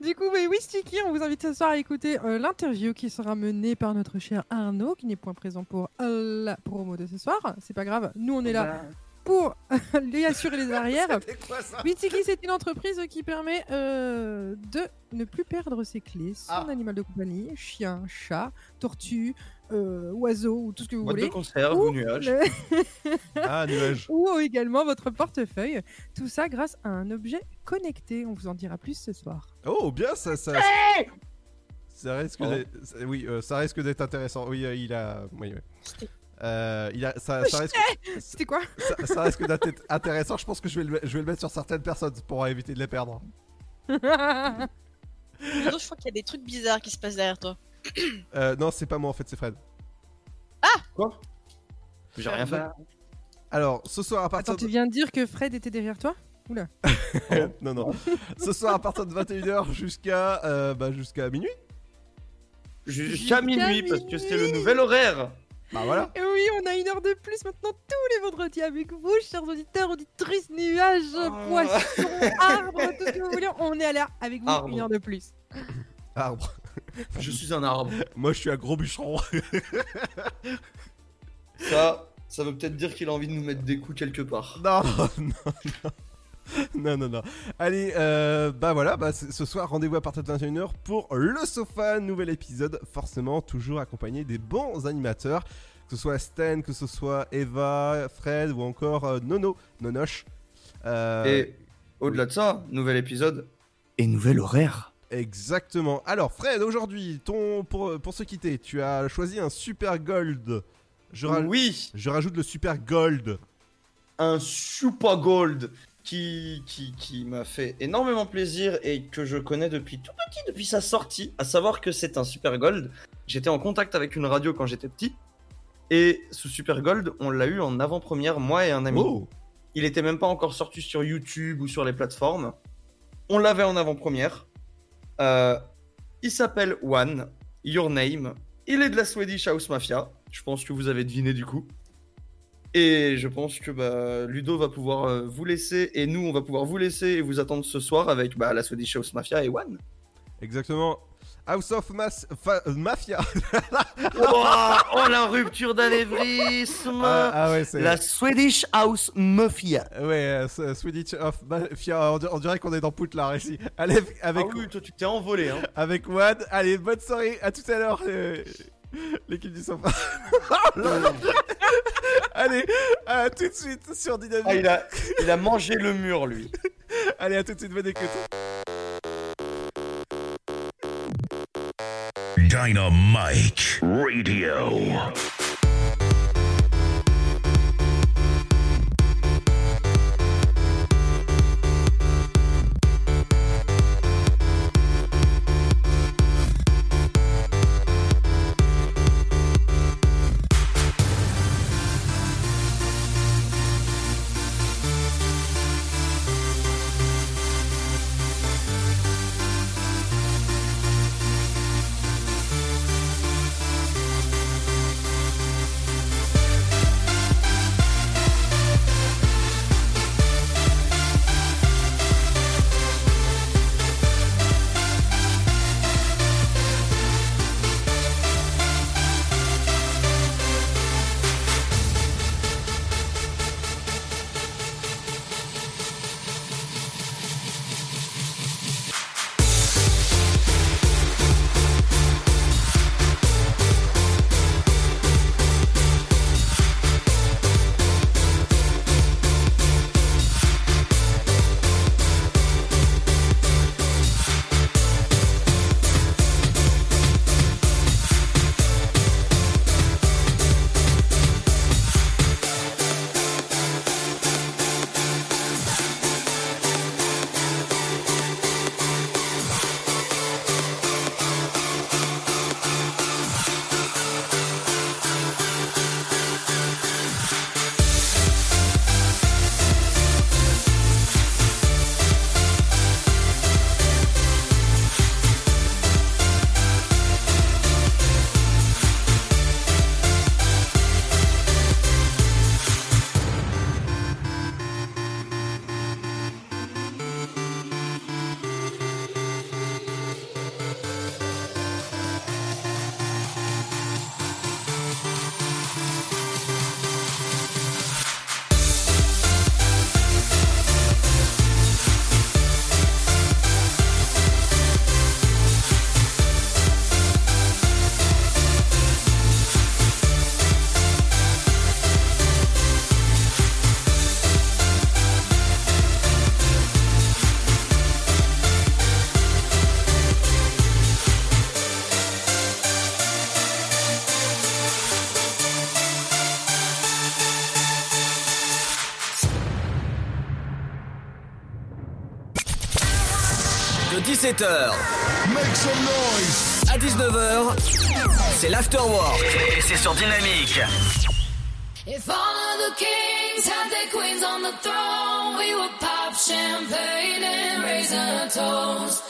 Du coup, mais oui, Sticky, on vous invite ce soir à écouter euh, l'interview qui sera menée par notre cher Arnaud, qui n'est point présent pour euh, la promo de ce soir. C'est pas grave, nous on est là Bah. Pour *laughs* lui assurer les arrières. *laughs* Quoi ça c'est une entreprise qui permet euh, de ne plus perdre ses clés, son Ah. animal de compagnie, chien, chat, tortue, euh, oiseau ou tout ce que vous Boîte de voulez. conserve ou nuage. le- *laughs* Ah, nuage. ou également votre portefeuille. Tout ça grâce à un objet connecté. On vous en dira plus ce soir. Oh, bien, ça. ça... Ça risque d'être, ça- oui, euh, ça risque d'être intéressant. Oui, euh, il a, oui, oui. Euh, il a, ça, ça risque, *laughs* C'était quoi ça, ça risque d'être *laughs* intéressant. Je pense que je vais, le, je vais le mettre sur certaines personnes pour éviter de les perdre. *laughs* Je crois qu'il y a des trucs bizarres qui se passent derrière toi. *coughs* Euh, non, c'est pas moi en fait, c'est Fred. Quoi? J'ai rien fait. Alors, ce soir à partir Attends, tu viens de dire que Fred était derrière toi? Oula. non, non. Ce soir à partir de 21h jusqu'à, euh, bah, jusqu'à minuit. Jusqu'à minuit, parce que c'est le nouvel horaire. Bah voilà. Et oui, on a une heure de plus maintenant tous les vendredis avec vous, chers auditeurs, auditrices, nuages, poissons, arbres, tout ce que vous voulez. On est à l'air avec vous Arbre. une heure de plus. Arbre. Je suis un arbre. Moi, je suis un gros bûcheron. Ça, ça veut peut-être dire qu'il a envie de nous mettre des coups quelque part. Non, non, non. *laughs* Non, non, non. Allez, euh, bah voilà, bah, ce soir, rendez-vous à partir de 21h pour le sofa, nouvel épisode, forcément toujours accompagné des bons animateurs, que ce soit Sten, que ce soit Eva, Fred ou encore euh, Nono, Nonoche. Euh, Et au-delà de ça, nouvel épisode et nouvel horaire. Exactement. Alors, Fred, aujourd'hui, ton pour, pour se quitter, tu as choisi un super gold. Je Oui. Je rajoute le super gold. Un super gold qui, qui, qui m'a fait énormément plaisir et que je connais depuis tout petit, depuis sa sortie. À savoir que c'est un super gold. J'étais en contact avec une radio quand j'étais petit. Et ce super gold, on l'a eu en avant-première, moi et un ami. Oh. Il était même pas encore sorti sur YouTube ou sur les plateformes. On l'avait en avant-première. Euh, il s'appelle One, Your Name. Il est de la Swedish House Mafia. Je pense que vous avez deviné du coup. Et je pense que bah, Ludo va pouvoir euh, vous laisser et nous on va pouvoir vous laisser et vous attendre ce soir avec bah, la Swedish House Mafia et One. Exactement. House of Mas- fa- Mafia. *laughs* oh, oh, la rupture d'anévrisme Ah, ah ouais, c'est- La Swedish House Mafia. Ouais, euh, Swedish of Mafia. On, dir- on dirait qu'on est dans Poudlard ici. Allez, avec, Ah oui, toi tu t'es envolé. Hein. avec One. Allez, bonne soirée. À tout à l'heure. euh, *laughs* L'équipe du sofa. *laughs* Oh. *laughs* Allez, à tout de suite sur Dynamique. Ah, il a, il a mangé le mur lui. Allez, à tout de suite, bonne écoute. Dynamite Radio. 17h. À 19h, c'est l'afterwork. Et c'est sur Dynamique. If all of the kings had their queens on the throne, we would pop champagne and raise a toast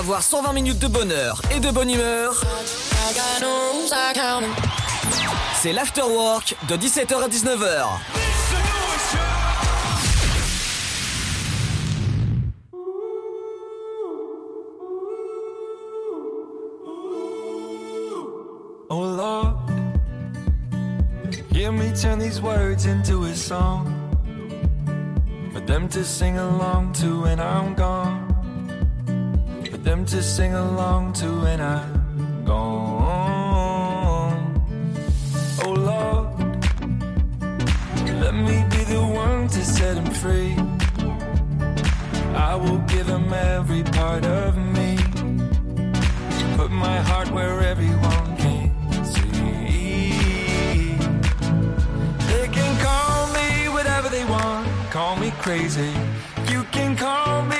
avoir 120 minutes de bonheur et de bonne humeur C'est l'afterwork de 17h à 19h. Oh me turn these words into a song for them to sing along to when I'm gone. Them to sing along to when I'm gone. Oh Lord, let me be the one to set them free. I will give them every part of me. Put my heart where everyone can see. They can call me whatever they want, call me crazy. You can call me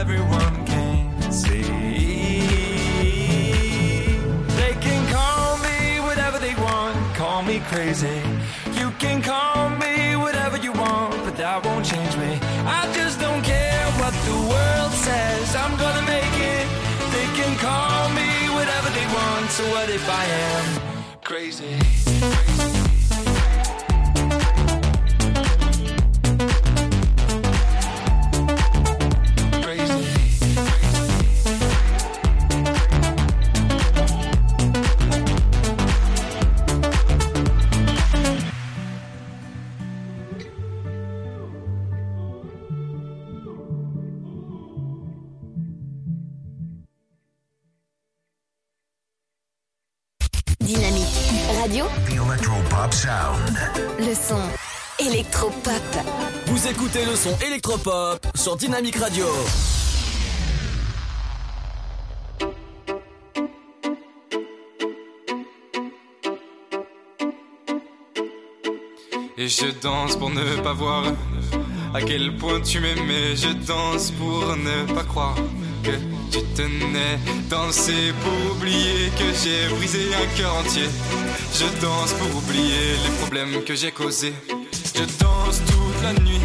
So what if I am crazy? Électropop. Vous écoutez le son électropop sur Dynamic Radio. Et je danse pour ne pas voir à quel point tu m'aimais. Je danse pour ne pas croire que tu tenais. Danser pour oublier que j'ai brisé un cœur entier. Je danse pour oublier les problèmes que j'ai causés. Je danse toute la nuit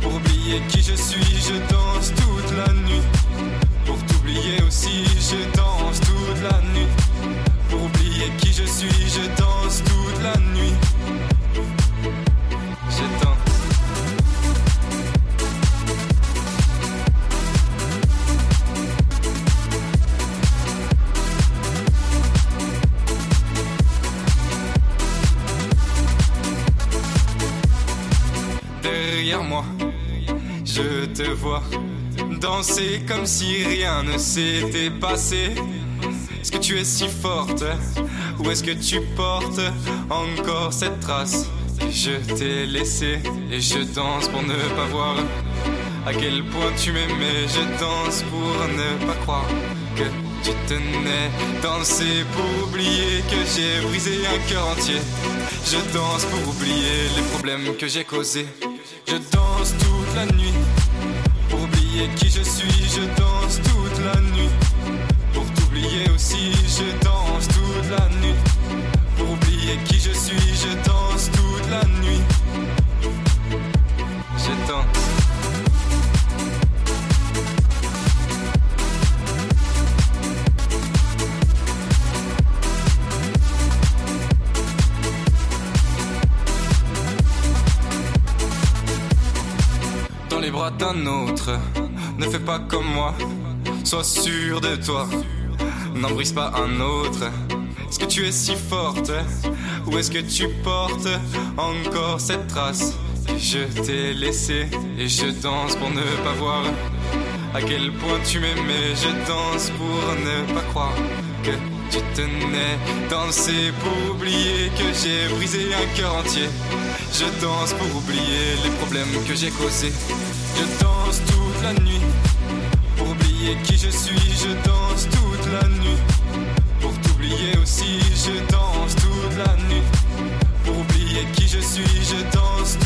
pour oublier qui je suis. Je danse toute la nuit pour t'oublier aussi. Je danse toute la nuit pour oublier qui je suis. Je danse toute la nuit. Te vois danser comme si rien ne s'était passé. Est-ce que tu es si forte ou est-ce que tu portes encore cette trace? Je t'ai laissée Et je danse pour ne pas voir à quel point tu m'aimais. Je danse pour ne pas croire que tu tenais. Danser pour oublier que j'ai brisé un cœur entier. Je danse pour oublier les problèmes que j'ai causés. Je danse toute la nuit oublier qui je suis. Je danse toute la nuit pour t'oublier aussi. Je danse toute la nuit pour oublier qui je suis. Je danse toute la nuit. Je danse. dans les bras d'un autre. Ne fais pas comme moi, sois sûr de toi. N'en brise pas un autre. Est-ce que tu es si forte? Ou est-ce que tu portes encore cette trace? Je t'ai laissée Et je danse pour ne pas voir à quel point tu m'aimais. Je danse pour ne pas croire que tu tenais. Danser pour oublier que j'ai brisé un cœur entier. Je danse pour oublier les problèmes que j'ai causés. Je danse toute nuit pour oublier qui je suis. Je danse toute la nuit pour t'oublier aussi. Je danse toute la nuit pour oublier qui je suis. Je danse toute la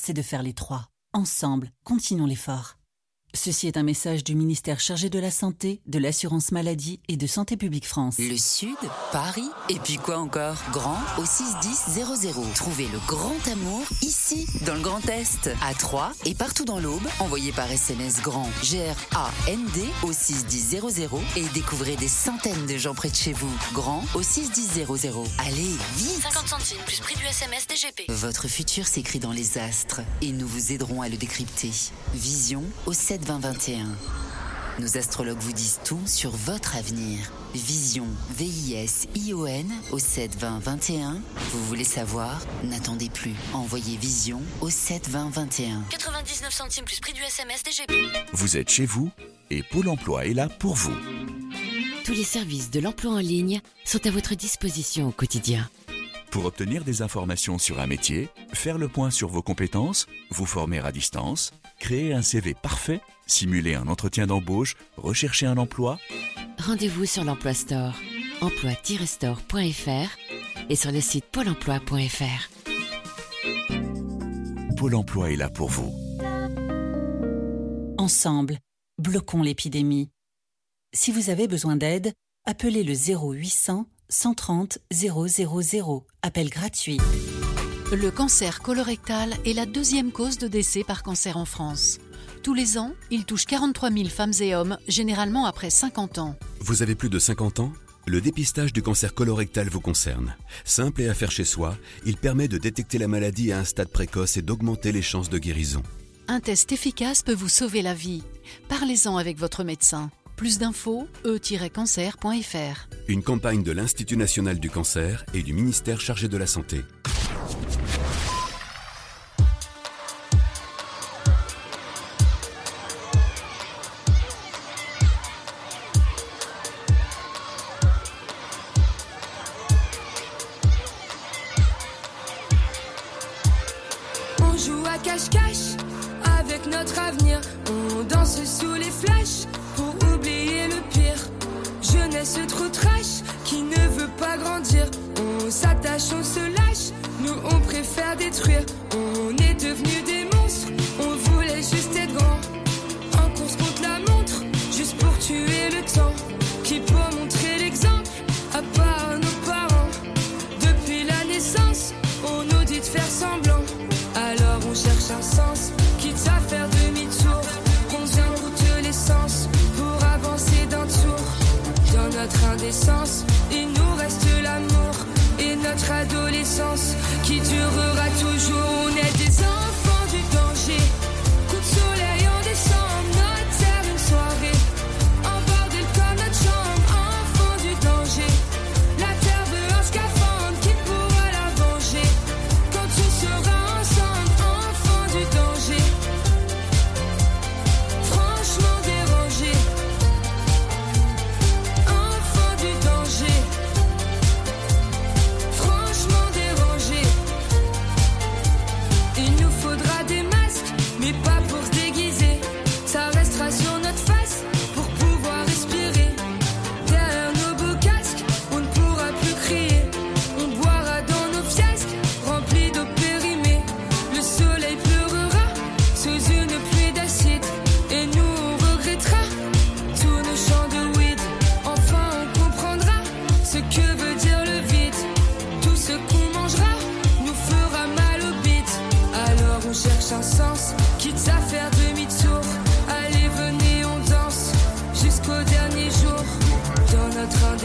c'est de faire les trois. Ensemble, continuons l'effort. Ceci est un message du ministère chargé de la Santé, de l'Assurance Maladie et de Santé Publique France. Le Sud, Paris, et puis quoi encore? Grand au 61000. Trouvez le grand amour ici, dans le Grand Est, à Troyes et partout dans l'Aube. Envoyez par SMS grand G-R-A-N-D au 61000 et découvrez des centaines de gens près de chez vous. Grand au 61000. Allez, vite 50 centimes plus prix du SMS DGP. Votre futur s'écrit dans les astres et nous vous aiderons à le décrypter. Vision au 7 2021. Nos astrologues vous disent tout sur votre avenir. Vision, V-I-S-I-O-N au 7 20 21. Vous voulez savoir? N'attendez plus. Envoyez Vision au 7 20 21. 99 centimes plus prix du SMS DGP. Vous êtes chez vous et Pôle emploi est là pour vous. Tous les services de l'emploi en ligne sont à votre disposition au quotidien. Pour obtenir des informations sur un métier, faire le point sur vos compétences, vous former à distance, créer un CV parfait, simuler un entretien d'embauche, rechercher un emploi, Rendez-vous sur l'Emploi Store, emploi-store.fr et sur le site pôle emploi.fr. Pôle emploi est là pour vous. Ensemble, bloquons l'épidémie. Si vous avez besoin d'aide, appelez le 0800 130 000. Appel gratuit. Le cancer colorectal est la deuxième cause de décès par cancer en France. Tous les ans, il touche 43 000 femmes et hommes, généralement après 50 ans. Vous avez plus de 50 ans? Le dépistage du cancer colorectal vous concerne. Simple et à faire chez soi, il permet de détecter la maladie à un stade précoce et d'augmenter les chances de guérison. Un test efficace peut vous sauver la vie. Parlez-en avec votre médecin. Plus d'infos, e-cancer.fr. Une campagne de l'Institut national du cancer et du ministère chargé de la santé. On est devenus des monstres. On voulait juste être grand. En course contre la montre, juste pour tuer le temps. Qui peut montrer l'exemple à part nos parents? Depuis la naissance, on nous dit de faire semblant. Alors on cherche un sens, quitte à faire demi-tour. Combien coûte l'essence pour avancer d'un tour Dans notre indécence, il nous reste l'amour et notre adolescence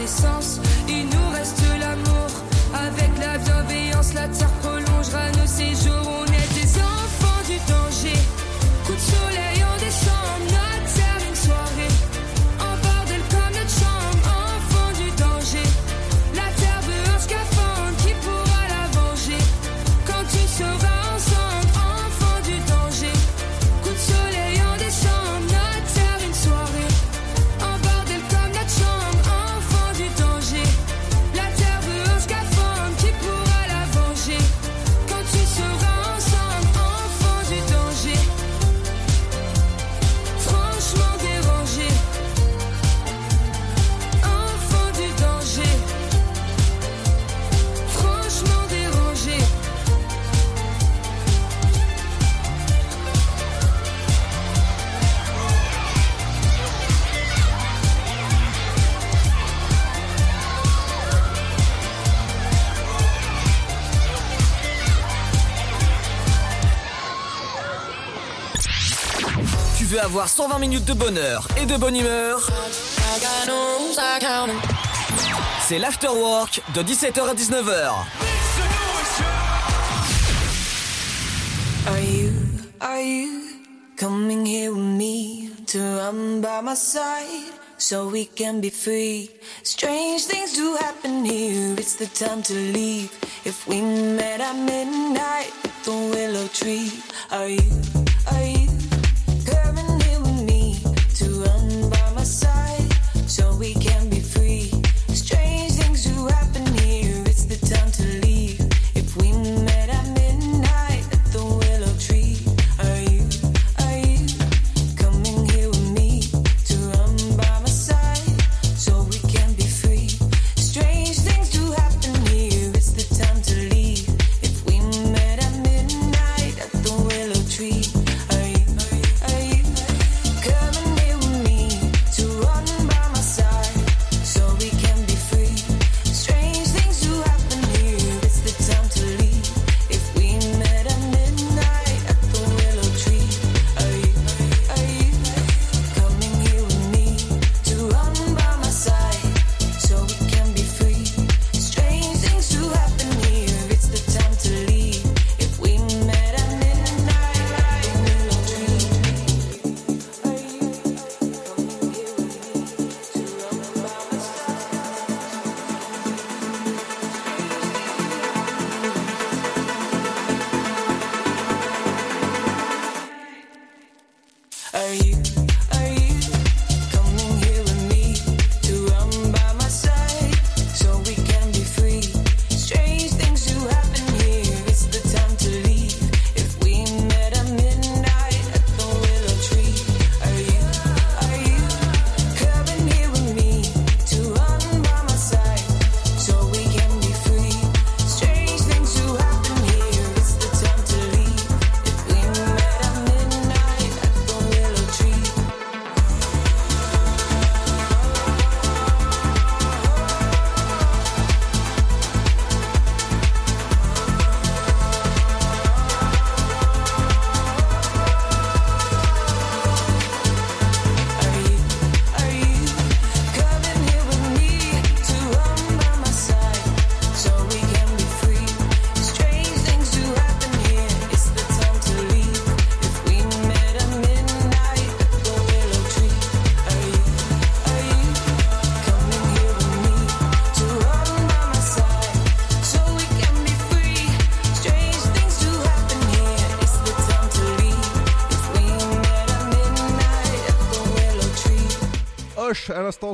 notre 120 minutes de bonheur et de bonne humeur, c'est l'afterwork de 17h à 19h. Are you, are you coming here with me to run by my side so we can be free? Strange things do happen here, it's the time to leave. If we met at midnight at the willow tree, are you, are you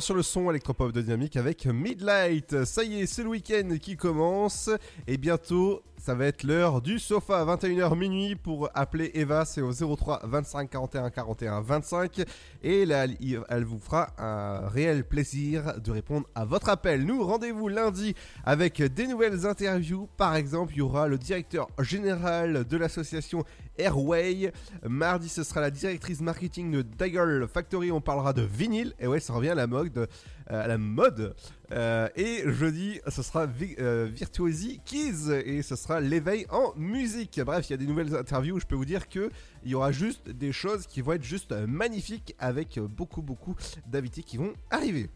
sur le son électropop de Dynamique avec Midlight. Ça y est, c'est le week-end qui commence et bientôt ça va être l'heure du sofa. 21h minuit pour appeler Eva, c'est au 03 25 41 41 25 et là elle vous fera un réel plaisir de répondre à votre appel. Nous rendez-vous lundi avec des nouvelles interviews. Par exemple, il y aura le directeur général de l'association Airway. Mardi, ce sera la directrice marketing de Daggle Factory. On parlera de vinyle. Et ouais, ça revient à la mode. Euh, à la mode. Euh, et jeudi, ce sera Vi- euh, Virtuosi Keys. Et ce sera l'éveil en musique. Bref, il y a des nouvelles interviews où je peux vous dire que il y aura juste des choses qui vont être juste magnifiques avec beaucoup, beaucoup d'invités qui vont arriver.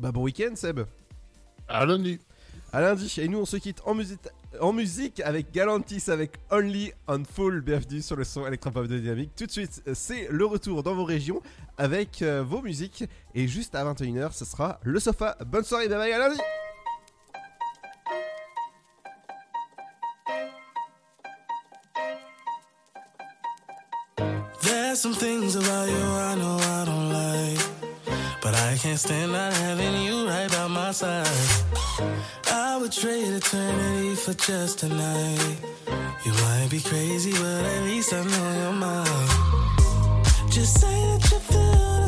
Bah, bon week-end, Seb. À lundi. À lundi. Et nous, on se quitte en musique, en musique avec Galantis, avec Only on Full. Bienvenue sur le son électropop de Dynamique. Tout de suite, c'est le retour dans vos régions avec euh, vos musiques. Et juste à 21h, ce sera le sofa. Bonne soirée, bye bye, à lundi. There's some things about you I know I don't like. I can't stand not having you right by my side. I would trade eternity for just tonight. You might be crazy, but at least I know your mind. Just say that you feel.